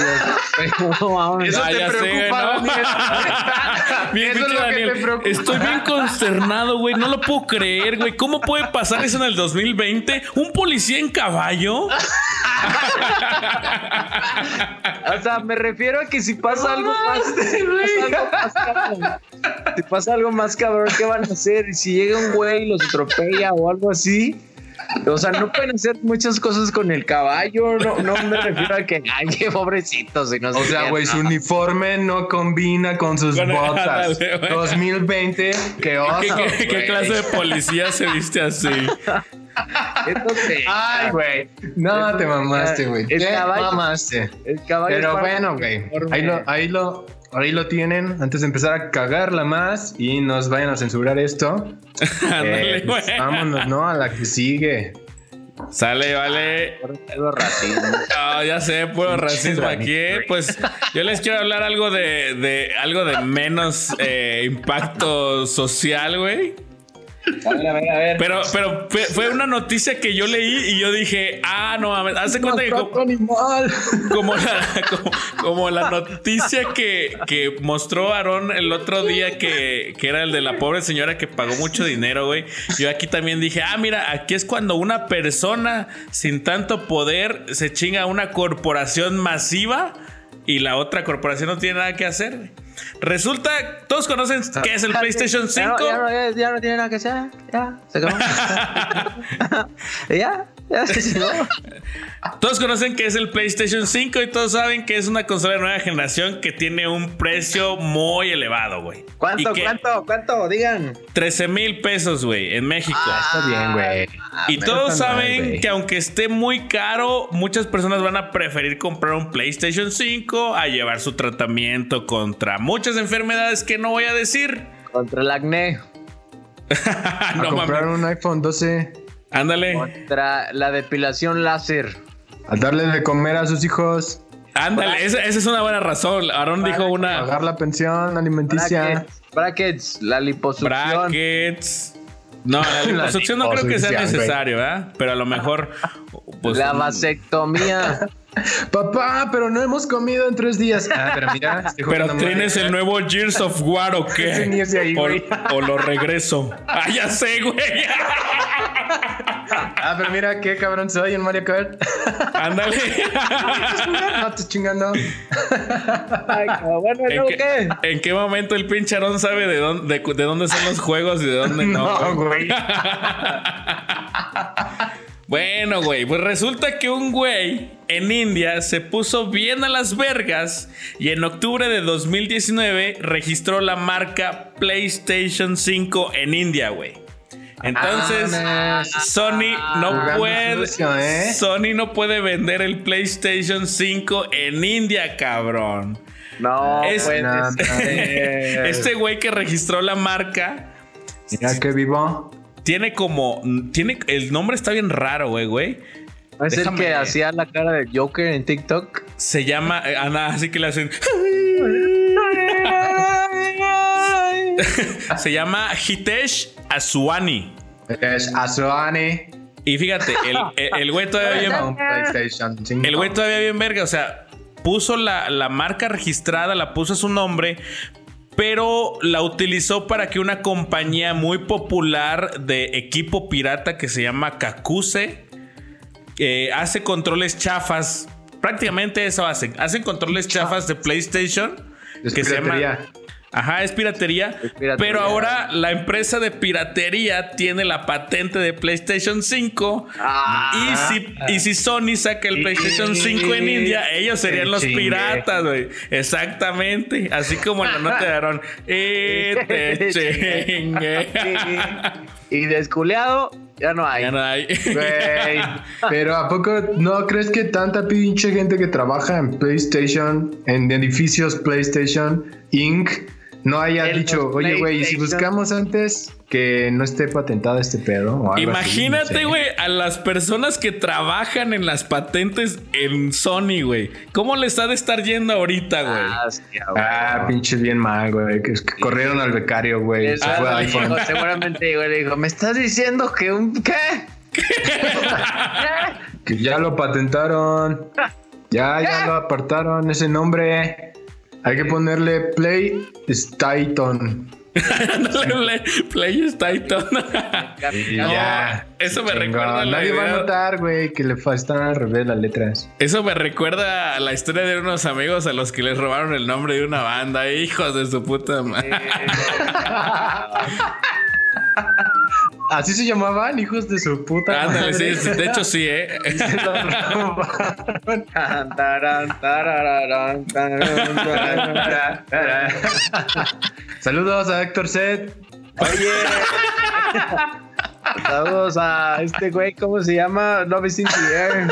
No mames. Eso Ah, te ya sé, preocupa, ¿no? Bien, Eso es lo que te preocupa. Estoy bien consternado, güey. No lo puedo creer, güey. ¿Cómo puede pasar eso en el 2020? ¿Un policía en caballo? O sea, me refiero a que si pasa algo más. Si pasa algo más cabrón, si pasa algo más cabrón, ¿qué van a hacer? Y si llega un güey y los atropella o algo así. O sea, no pueden hacer muchas cosas con el caballo. No, no me refiero a que, ay, qué pobrecitos. Y no sé O sea, güey, su uniforme no combina con sus botas. ándale, güey. 2020, qué oso. ¿Qué, qué- qué güey. clase de policía se viste así? Entonces, Ay, güey. No, te mamaste, güey. El Te mamaste. el caballo. Pero bueno, güey. Ahí lo, ahí lo, ahí lo tienen. Antes de empezar a cagarla más y nos vayan a censurar esto. Eh, pues, vámonos, ¿no? A la que sigue. Sale, vale. Puro racismo. No, ya sé, puro racismo aquí. ¿eh? Pues yo les quiero hablar algo de, de algo de menos eh, impacto social, güey. A ver, a ver, a ver. Pero, pero fue, fue una noticia que yo leí y yo dije, ah, no mames, hace cuenta que como, animal. como la, como, como la noticia que, que mostró Aarón el otro día que, que era el de la pobre señora que pagó mucho dinero, güey. Yo aquí también dije, ah, mira, aquí es cuando una persona sin tanto poder se chinga a una corporación masiva y la otra corporación no tiene nada que hacer. Resulta, todos conocen qué es el PlayStation 5. Ya no, ya, no, ya- no tiene nada que hacer. Ya, se acabó. ya. Todos conocen que es el PlayStation 5 y todos saben que es una consola de nueva generación que tiene un precio muy elevado, güey. ¿Cuánto, Y cuánto, cuánto? Digan. 13 mil pesos, güey, en México. Está bien, güey. y no todos mal, saben que aunque esté muy caro, muchas personas van a preferir comprar un PlayStation 5 a llevar su tratamiento contra muchas enfermedades que no voy a decir. Contra el acné. A no comprar mames. un iPhone 12. Ándale, Contra la depilación láser. A darle de comer a sus hijos. ándale. Esa, esa es una buena razón. Aaron dijo una Pagar la pensión alimenticia. Brackets, brackets, la liposucción. brackets. No, la liposucción no creo que sea necesario, ¿verdad? Pero a lo mejor. Pues, la un- vasectomía. Papá, pero no hemos comido en tres días. Ah, pero mira, estoy Pero tienes mal. el nuevo Gears of War o qué? ahí, O, lo regreso. Ah, ya sé, güey. Ah, pero mira qué cabrón soy en Mario Kart. Ándale. no te chingando. Ay, cabrón, bueno, ¿En ¿no qué, qué? en qué momento el pinche Aarón sabe de dónde, de, de dónde son los juegos y de dónde no? No, güey? Bueno, güey, pues resulta que un güey en India se puso bien a las vergas y en octubre de 2019 registró la marca PlayStation 5 en India, güey. Entonces, Ah, Sony no puede sucio, ¿eh? Sony no puede vender el PlayStation 5 en India, cabrón. No, Es- puede No, ser. Este güey que registró la marca Mira que vivo. Tiene como tiene el nombre está bien raro, güey, güey. ¿No es el que hacía la cara de Joker en TikTok? Se llama eh, Ana, así que le hacen Se llama Hitesh Aswani. Es Azuani. Y fíjate, el, el- el güey todavía bien, Un PlayStation 5. el güey todavía bien verga, o sea, puso la, la marca registrada, la puso a su nombre, pero la utilizó para que una compañía muy popular de equipo pirata que se llama Kakuse eh, hace controles chafas. Prácticamente eso hacen. Hacen controles chafas de PlayStation. Es que se piratería. Ajá, es piratería, Es piratería. Pero ahora la empresa de piratería tiene la patente de PlayStation 5. Ah, y, si, y si Sony saca el PlayStation 5 en India, ellos serían los chingue. piratas, güey. Exactamente. Así como la nota de Aaron. Y te chingue. y desculeado, ya no hay. Ya no hay. Pero ¿a poco no crees que tanta pinche gente que trabaja en PlayStation, en edificios PlayStation Inc., no haya dicho, oye, güey, ¿y si buscamos antes que no esté patentado este pedo? o algo así? Imagínate, No sé. güey, a las personas que trabajan en las patentes en Sony, güey. ¿Cómo les ha de estar yendo ahorita, güey? Ah, sí. Ah, pinche bien mal, güey. Que, que corrieron al becario, güey. Se fue a le dijo, iPhone. seguramente, güey, le dijo, ¿me estás diciendo que un qué? Que ya lo patentaron. Ya, ya lo apartaron ese nombre. Hay que ponerle Play, Play está y todo. Y No, ya. eso me Chingón. recuerda a la Nadie va a notar, güey, que le faltan al revés las letras. Eso me recuerda a la historia de unos amigos a los que les robaron el nombre de una banda. Hijos de su puta madre. Así se llamaban, hijos de su puta Ándale, madre. sí, de hecho sí, ¿eh? Saludos a Héctor Set. Oye. Saludos a este güey, ¿cómo se llama? Love is in the air.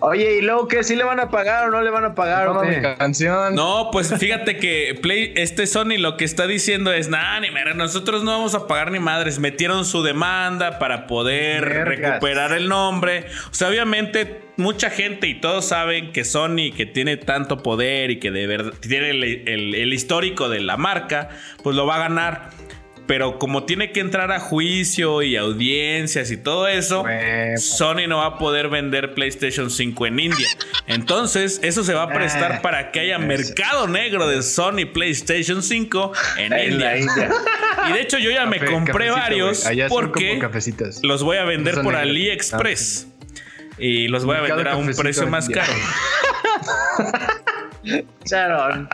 Oye, ¿y luego qué? ¿Sí le van a pagar o no le van a pagar? o Toma mi qué? canción. No, pues fíjate que Play, este Sony lo que está diciendo es, nah, ni mera, nosotros no vamos a pagar ni madres. Metieron su demanda para poder recuperar el nombre. O sea, obviamente mucha gente y todos saben que Sony, que tiene tanto poder y que de verdad tiene el, el- el histórico de la marca, pues lo va a ganar. Pero como tiene que entrar a juicio y audiencias y todo eso, Sony no va a poder vender PlayStation 5 en India. Entonces, eso se va a prestar Ah, para que haya mercado negro de Sony PlayStation 5 en India. India. Y de hecho, yo ya me compré varios porque los voy a vender por negros. AliExpress. Y los voy a vender a un precio más caro. Charon.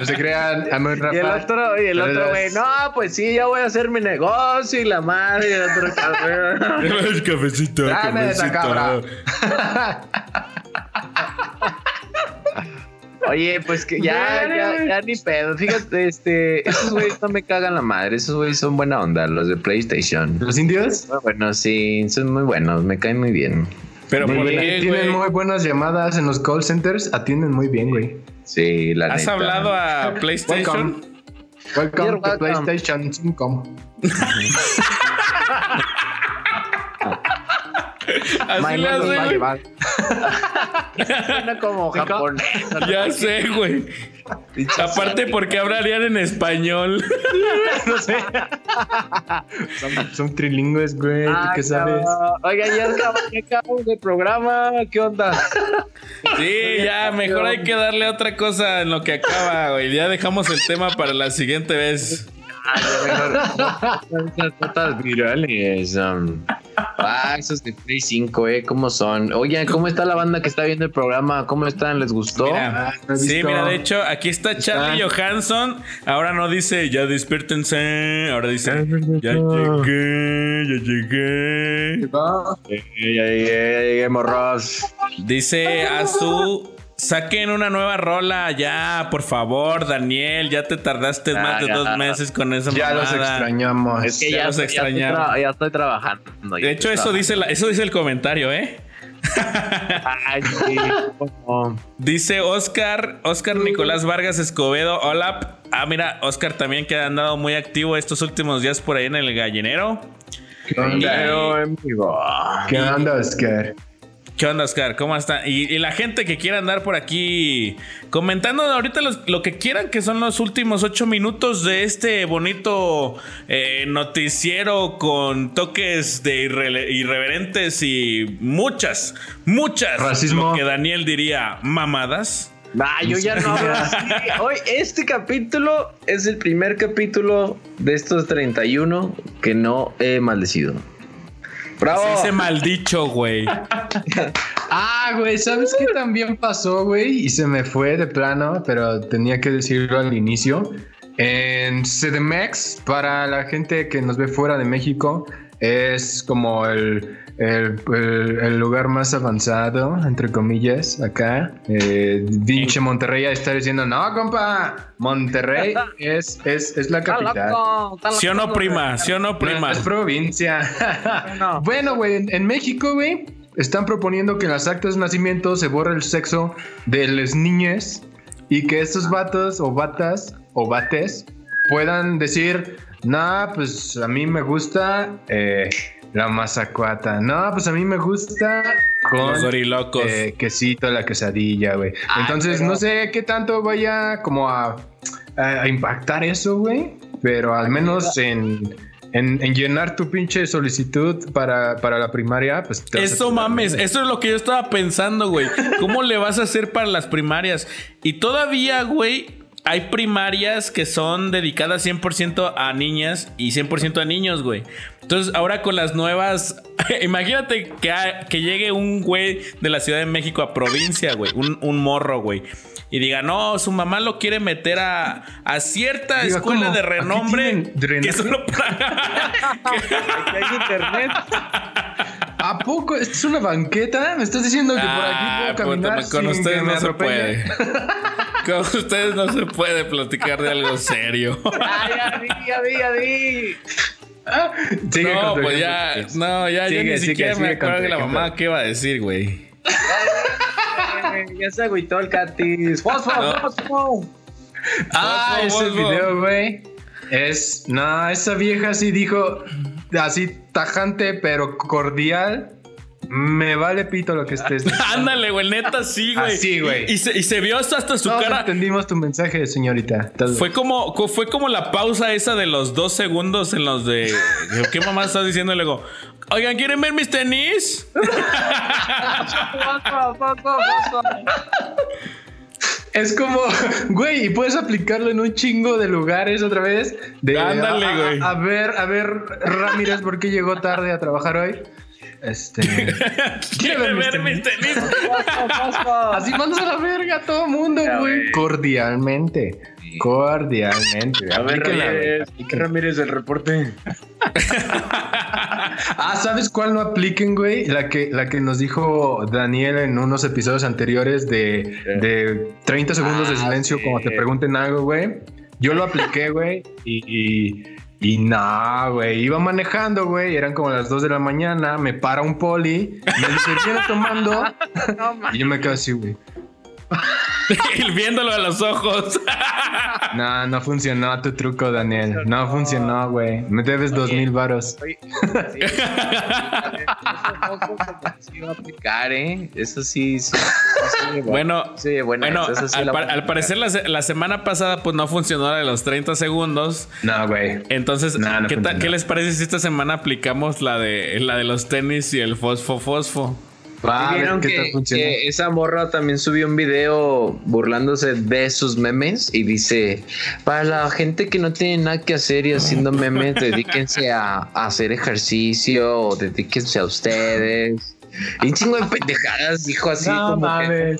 No se crean, a muy Y el otro, y el otro güey, no, pues sí, ya voy a hacer mi negocio y la madre y el otro cabrón. cafecito, Dame esa cabra. Oye, pues que ya, ya, ya ni pedo. Fíjate, este, esos güeyes no me cagan la madre. Esos güeyes son buena onda, los de PlayStation. ¿Los indios? Muy buenos, sí, son muy buenos, me caen muy bien. Pero Muy ¿por bien. Tienen güey? muy buenas llamadas en los call centers. Atienden muy bien, güey. Sí, la ¿Has neta. hablado a PlayStation? Welcome. To. PlayStation 5. Así My le hace, güey. Suena como japonés. Ya sé, güey. Aparte, porque hablarían en español? No sé. son, son trilingües, güey. ¿Tú Ah, qué sabes? Oiga, ya acabamos, ya acabamos de programa. ¿Qué onda? Sí, ya, mejor hay que darle otra cosa en lo que acaba, güey. Ya dejamos el tema para la siguiente vez. Esas notas virales. um, Ah, esos de Play 5, eh, ¿cómo son? Oye, ¿cómo está la banda que está viendo el programa? ¿Cómo están? ¿Les gustó? Mira, Ah, sí, mira, de hecho, aquí está Charlie Johansson. Ahora no dice ya despiértense. Ahora dice ya llegué, ya llegué. Ya llegué, ya llegué, morros. Dice a su. Saquen una nueva rola ya, por favor, Daniel. Ya te tardaste más de ya. dos meses con esa Ya los extrañamos. Es que Ya ya, los ya estoy extrañaba. tra- ya estoy trabajando. De hecho, eso dice, la- eso dice el comentario, ¿eh? Ay, sí, ¿cómo? Dice Oscar, Oscar Nicolás Vargas Escobedo. Hola. Ah, mira, Oscar también que ha andado muy activo estos últimos días por ahí en el gallinero. ¿Qué onda? Vivo. ¿Qué onda, Oscar? ¿Qué onda, Oscar? ¿Cómo está? Y, y la gente que quiera andar por aquí comentando ahorita los- lo que quieran, que son los últimos ocho minutos de este bonito eh, noticiero con toques de irreverentes y muchas, muchas, Racismo. lo que Daniel diría, mamadas. Ah, yo ya no hablo así. Hoy, este capítulo es el primer capítulo de estos 31 que no he maldecido. ¡Bravo! Se dice maldicho, güey. Ah, güey, ¿sabes qué también pasó, güey? Y se me fue de plano, pero tenía que decirlo al inicio. En CDMX, para la gente que nos ve fuera de México, es como el, el, el- el lugar más avanzado, entre comillas, acá. Eh, pinche Monterrey ya está diciendo, no, compa, Monterrey es, es, es la Está capital. loco, está ¿Sí o no, prima? ¿Sí o no, prima? Es provincia. No. bueno, güey, en, en México, güey, están proponiendo que en las actas de nacimiento se borre el sexo de las niñas y que estos vatos o batas o bates puedan decir, nah, pues a mí me gusta eh, la mazacuata. No, pues a mí me gusta con Los dorilocos. eh, quesito, la quesadilla, güey. Entonces, pero- no sé qué tanto vaya como a, a- a impactar eso, güey. Pero al menos en, en, en llenar tu pinche solicitud para, para la primaria, pues... te vas a Eso mames, eso es lo que yo estaba pensando, güey. ¿Cómo le vas a hacer para las primarias? Y todavía, güey, hay primarias que son dedicadas 100% a niñas y 100% a niños, güey. Entonces, ahora con las nuevas. Imagínate que, que llegue un güey de la Ciudad de México a provincia, güey. Un, un morro, güey y diga, no, su mamá lo quiere meter a, a cierta escuela de renombre que solo para... que hay internet. ¿A poco? ¿Esto es una banqueta? ¿Me estás diciendo que por aquí puedo caminar Con ustedes no se puede. con ustedes no se puede platicar de algo serio. Ay, ya vi, ya vi, ya vi. no, pues ya, no, ya, yo ni siquiera me acuerdo de la mamá qué iba a decir, güey. ya se agüitó el catis. ¡Fosfo, fosfo! Ah, ese video, güey. Es. No, esa vieja sí dijo. Así tajante, pero cordial. Me vale pito lo que estés Ándale, güey, neta, sí, güey. Sí, güey. Y se, y se vio hasta, hasta su Todos cara. entendimos tu mensaje, señorita. Fue como, fue como la pausa esa de los dos segundos en los de. ¿Qué mamá estás diciendo? Y luego, oigan, ¿quieren ver mis tenis? Es como, güey, y puedes aplicarlo en un chingo de lugares otra vez. De, Ándale, güey. A, a, ver, a ver, Ramírez, ¿por qué llegó tarde a trabajar hoy? Este. ¿Quiere ver mis tenis? Así mandas a la verga a todo mundo, güey. Cordialmente. Cordialmente. A ver, Ramírez, ¿qué Ramírez del reporte? ah, ¿sabes cuál no apliquen, güey? La que, la que nos dijo Daniel en unos episodios anteriores de, de 30 segundos ah, de silencio sí. cuando te pregunten algo, güey. Yo lo apliqué, güey, y, y, y no, güey. Iba manejando, güey, eran como las 2 de la mañana, me para un poli, me dice, ¿viene tomando? No, y yo me quedo así, güey. Viéndolo a los ojos. no, no funcionó tu truco, Daniel. No funcionó, güey. Me debes dos mil varos. Sí, va a aplicar, ¿eh? Eso sí. sí, sí bueno, sí, bueno, al, pa al, parecer la, la, semana pasada pues no funcionó la de los 30 segundos. No, güey. Entonces, no, no ¿qué, ¿qué, les parece si esta semana aplicamos la de, la de los tenis y el fosfo fosfo? Ah, vieron que, que, esa morra también subió un video burlándose de sus memes y dice, para la gente que no tiene nada que hacer y haciendo memes, dedíquense a, a hacer ejercicio o dedíquense a ustedes. Un chingo de pendejadas, dijo así no, como mames.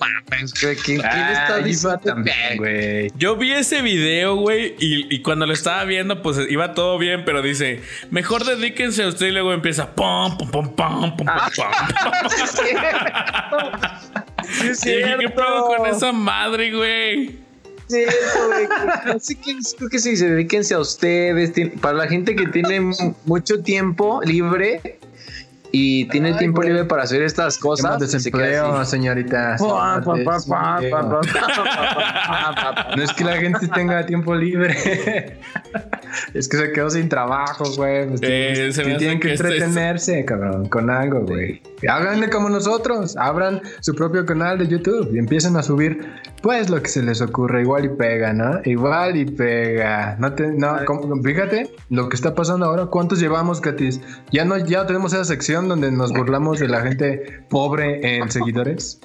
que, ¿quién, ah, está diciendo también, güey? Yo vi ese video, güey, y, y, cuando lo estaba viendo, pues iba todo bien, pero dice, mejor dedíquense a usted y luego empieza pum, pum, pum, pum, pum, ah. pum, sí, es cierto. ¿Qué pedo con esa madre, güey? cierto, güey. Así que creo que sí, se dedíquense a ustedes. Para la gente que tiene mucho tiempo libre, y tiene Ay, tiempo güey. libre para hacer estas cosas. Desempleo, señorita. no es que la gente tenga tiempo libre. es que se quedó sin trabajo, güey. Pues eh, tienen, tienen que, que entretenerse, es... cabrón, con algo, güey. Háganle como nosotros. Abran su propio canal de YouTube y empiecen a subir, pues, lo que se les ocurre. Igual y pega, ¿no? Igual y pega. No te, no, fíjate lo que está pasando ahora. ¿Cuántos llevamos, Katis? Ya no, ya tenemos esa sección donde nos burlamos de la gente pobre en seguidores?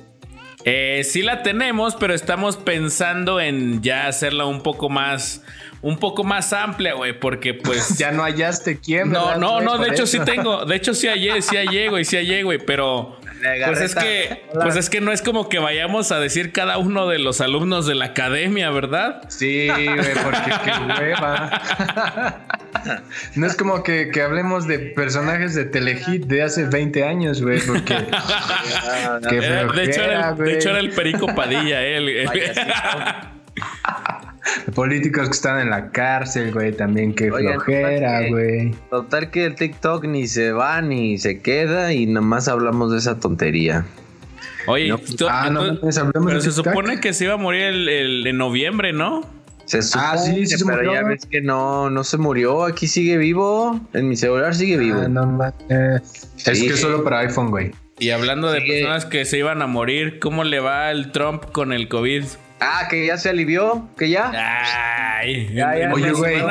Eh, sí la tenemos, pero estamos pensando en ya hacerla un poco más, un poco más amplia, güey, porque pues ya no hallaste quién. No, no, no, de hecho eso. sí tengo, de hecho sí hallé, sí hallé, güey, sí hallé, güey, pero pues es que, pues es que no es como que vayamos a decir cada uno de los alumnos de la academia, ¿verdad? Sí, güey, porque qué hueva. No es como que, que, hablemos de personajes de Telehit de hace 20 años, güey, porque. qué flojera, de, hecho era el, de, hecho era el, Perico Padilla, él. Políticos que están en la cárcel, güey, también qué flojera, güey. Total que el TikTok ni se va ni se queda y nomás hablamos de esa tontería. Oye, no, tú, ah, no, pues, pero se supone que se iba a morir el, el, en noviembre, ¿no? Se supone, ah, sí, sí pero murió. ya ves que no, no se murió. Aquí sigue vivo. En mi celular sigue vivo. Ah, no, eh, sí. Es que solo para iPhone, güey. Y hablando de personas que se iban a morir, ¿cómo le va el Trump con el COVID? Ah, que ya se alivió, que ya. Ay, ya, ya, oye, güey.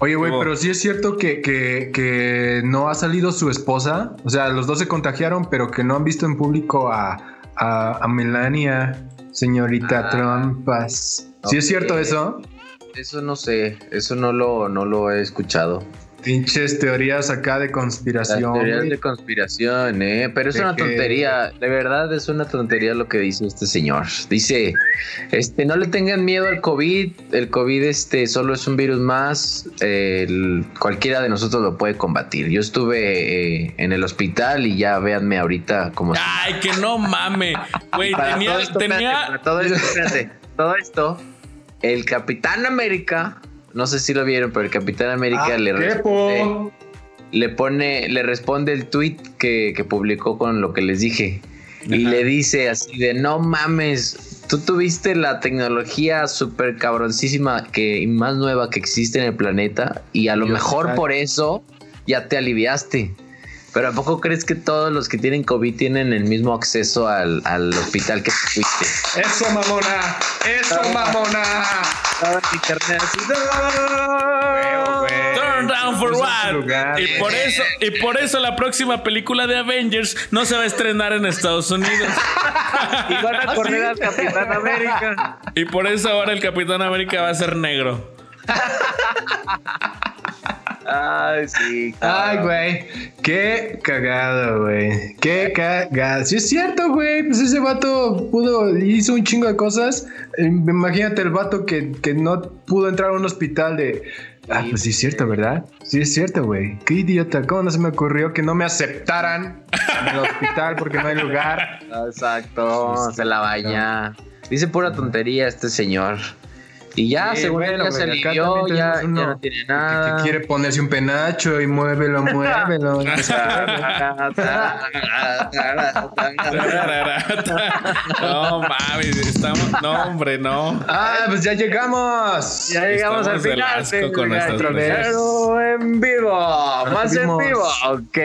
Oye, güey, pero sí es cierto que, que, que, no ha salido su esposa. O sea, los dos se contagiaron, pero que no han visto en público a, a, a Melania, señorita ah. Trumpas. ¿Sí es cierto eso? Eso no sé, eso no lo, no lo he escuchado. Pinches teorías acá de Las conspiración. teorías güey. de conspiración, ¿eh? Pero es De una que- tontería, de verdad es una tontería lo que dice este señor. Dice, este, no le tengan miedo al COVID, el COVID este solo es un virus más, eh, el- cualquiera de nosotros lo puede combatir. Yo estuve eh, en el hospital y ya véanme ahorita como... Ay, que no mame. Güey, tenía, todo esto, espérate, tenía, para todo esto, espérate, todo esto, el Capitán América, no sé si lo vieron, pero el Capitán América Ah, le ¿qué, responde, po? le pone, le responde el tweet que, que publicó con lo que les dije. Y le dice así de no mames, tú tuviste la tecnología súper cabroncísima que, y más nueva que existe en el planeta y a lo Dios mejor por eso ya te aliviaste. Pero ¿a poco crees que todos los que tienen COVID tienen el mismo acceso al, al hospital que tú fuiste? Eso, mamona. Eso, mamona. Turn down for what? Y por eso, y por eso la próxima película de Avengers no se va a estrenar en Estados Unidos. Y van a correr al Capitán América. Y por eso ahora el Capitán América va a ser negro. Ay, sí. Ay, cabrón. güey. Qué cagado, güey. Qué cagado. Sí, es cierto, güey. Pues ese vato pudo, hizo un chingo de cosas. Imagínate el vato que, que no pudo entrar a un hospital de. Ah, pues sí es cierto, ¿verdad? Sí es cierto, güey. Qué idiota. ¿Cómo no se me ocurrió que no me aceptaran en el hospital porque no hay lugar? Exacto, se la baña. Dice pura tontería este señor. Y ya, Sí, según él, bueno, ya se alivió, ya, ya no tiene Que, nada. que quiere ponerse un penacho y muévelo, muévelo. No mames, estamos. No, hombre, no. ah, pues ya llegamos. Ya llegamos al Estamos del final. con en vivo. Más en vivo. Ok.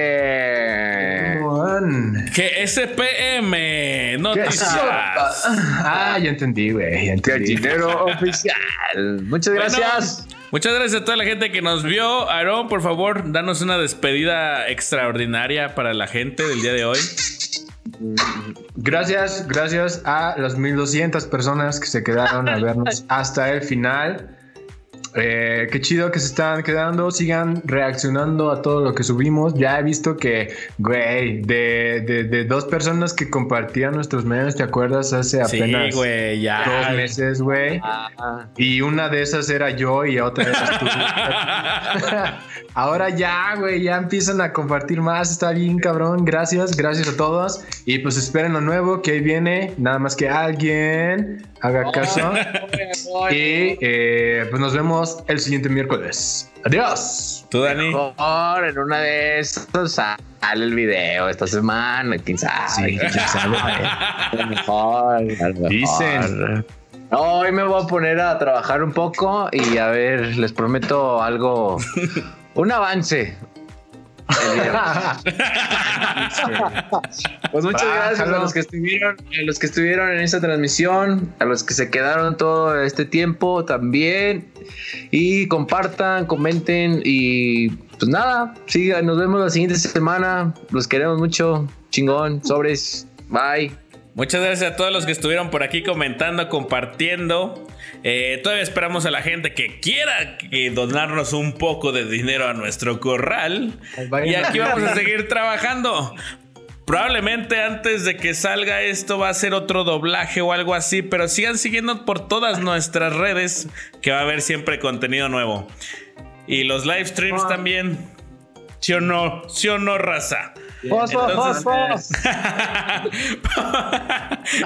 Juan. Que SPM ¿Qué Noticias. Ah, ya entendí, güey. Gallinero oficial. Muchas Bueno, gracias. Muchas gracias a toda la gente que nos vio. Aaron, por favor, danos una despedida extraordinaria para la gente del día de hoy. Gracias, gracias a las 1200 personas que se quedaron a vernos hasta el final. Eh, qué chido que se están quedando. Sigan reaccionando a todo lo que subimos. Ya he visto que, güey, de, de- de dos personas que compartían nuestros memes, ¿te acuerdas? Hace apenas sí, güey, ya. dos meses, güey. Ah, Y una de esas era yo y otra eras tú. Ahora ya, güey, ya empiezan a compartir más. Está bien, cabrón. Gracias, gracias a todos. Y pues esperen lo nuevo que ahí viene. Nada más que alguien haga caso. Y eh, pues nos vemos el siguiente miércoles. Adiós. Tú, Dani. Mejor en una de estas sale el video esta semana, quién sabe. Sí, quién sabe. A lo mejor, a lo mejor. Dicen. Hoy me voy a poner a trabajar un poco y a ver, les prometo algo, un avance. El video. Pues muchas gracias a los que estuvieron, a los que estuvieron en esta transmisión, a los que se quedaron todo este tiempo también. Y compartan, comenten y pues nada, sigan, nos vemos la siguiente semana. Los queremos mucho. Chingón, sobres. Bye. Muchas gracias a todos los que estuvieron por aquí comentando, compartiendo. Eh, todavía esperamos a la gente que quiera que donarnos un poco de dinero a nuestro corral. Y aquí vamos a seguir trabajando. Probablemente antes de que salga esto va a ser otro doblaje o algo así, pero sigan siguiendo por todas nuestras redes que va a haber siempre contenido nuevo. Y los live streams también. ¿Sí o no? ¿Sí o no, raza? Entonces,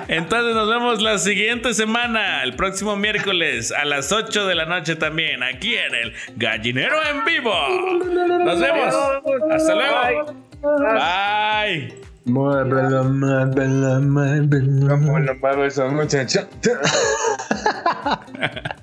Entonces nos vemos la siguiente semana, el próximo miércoles a las 8 de la noche también, aquí en el Gallinero en Vivo. Nos vemos. Hasta luego. Bye. Muchacha?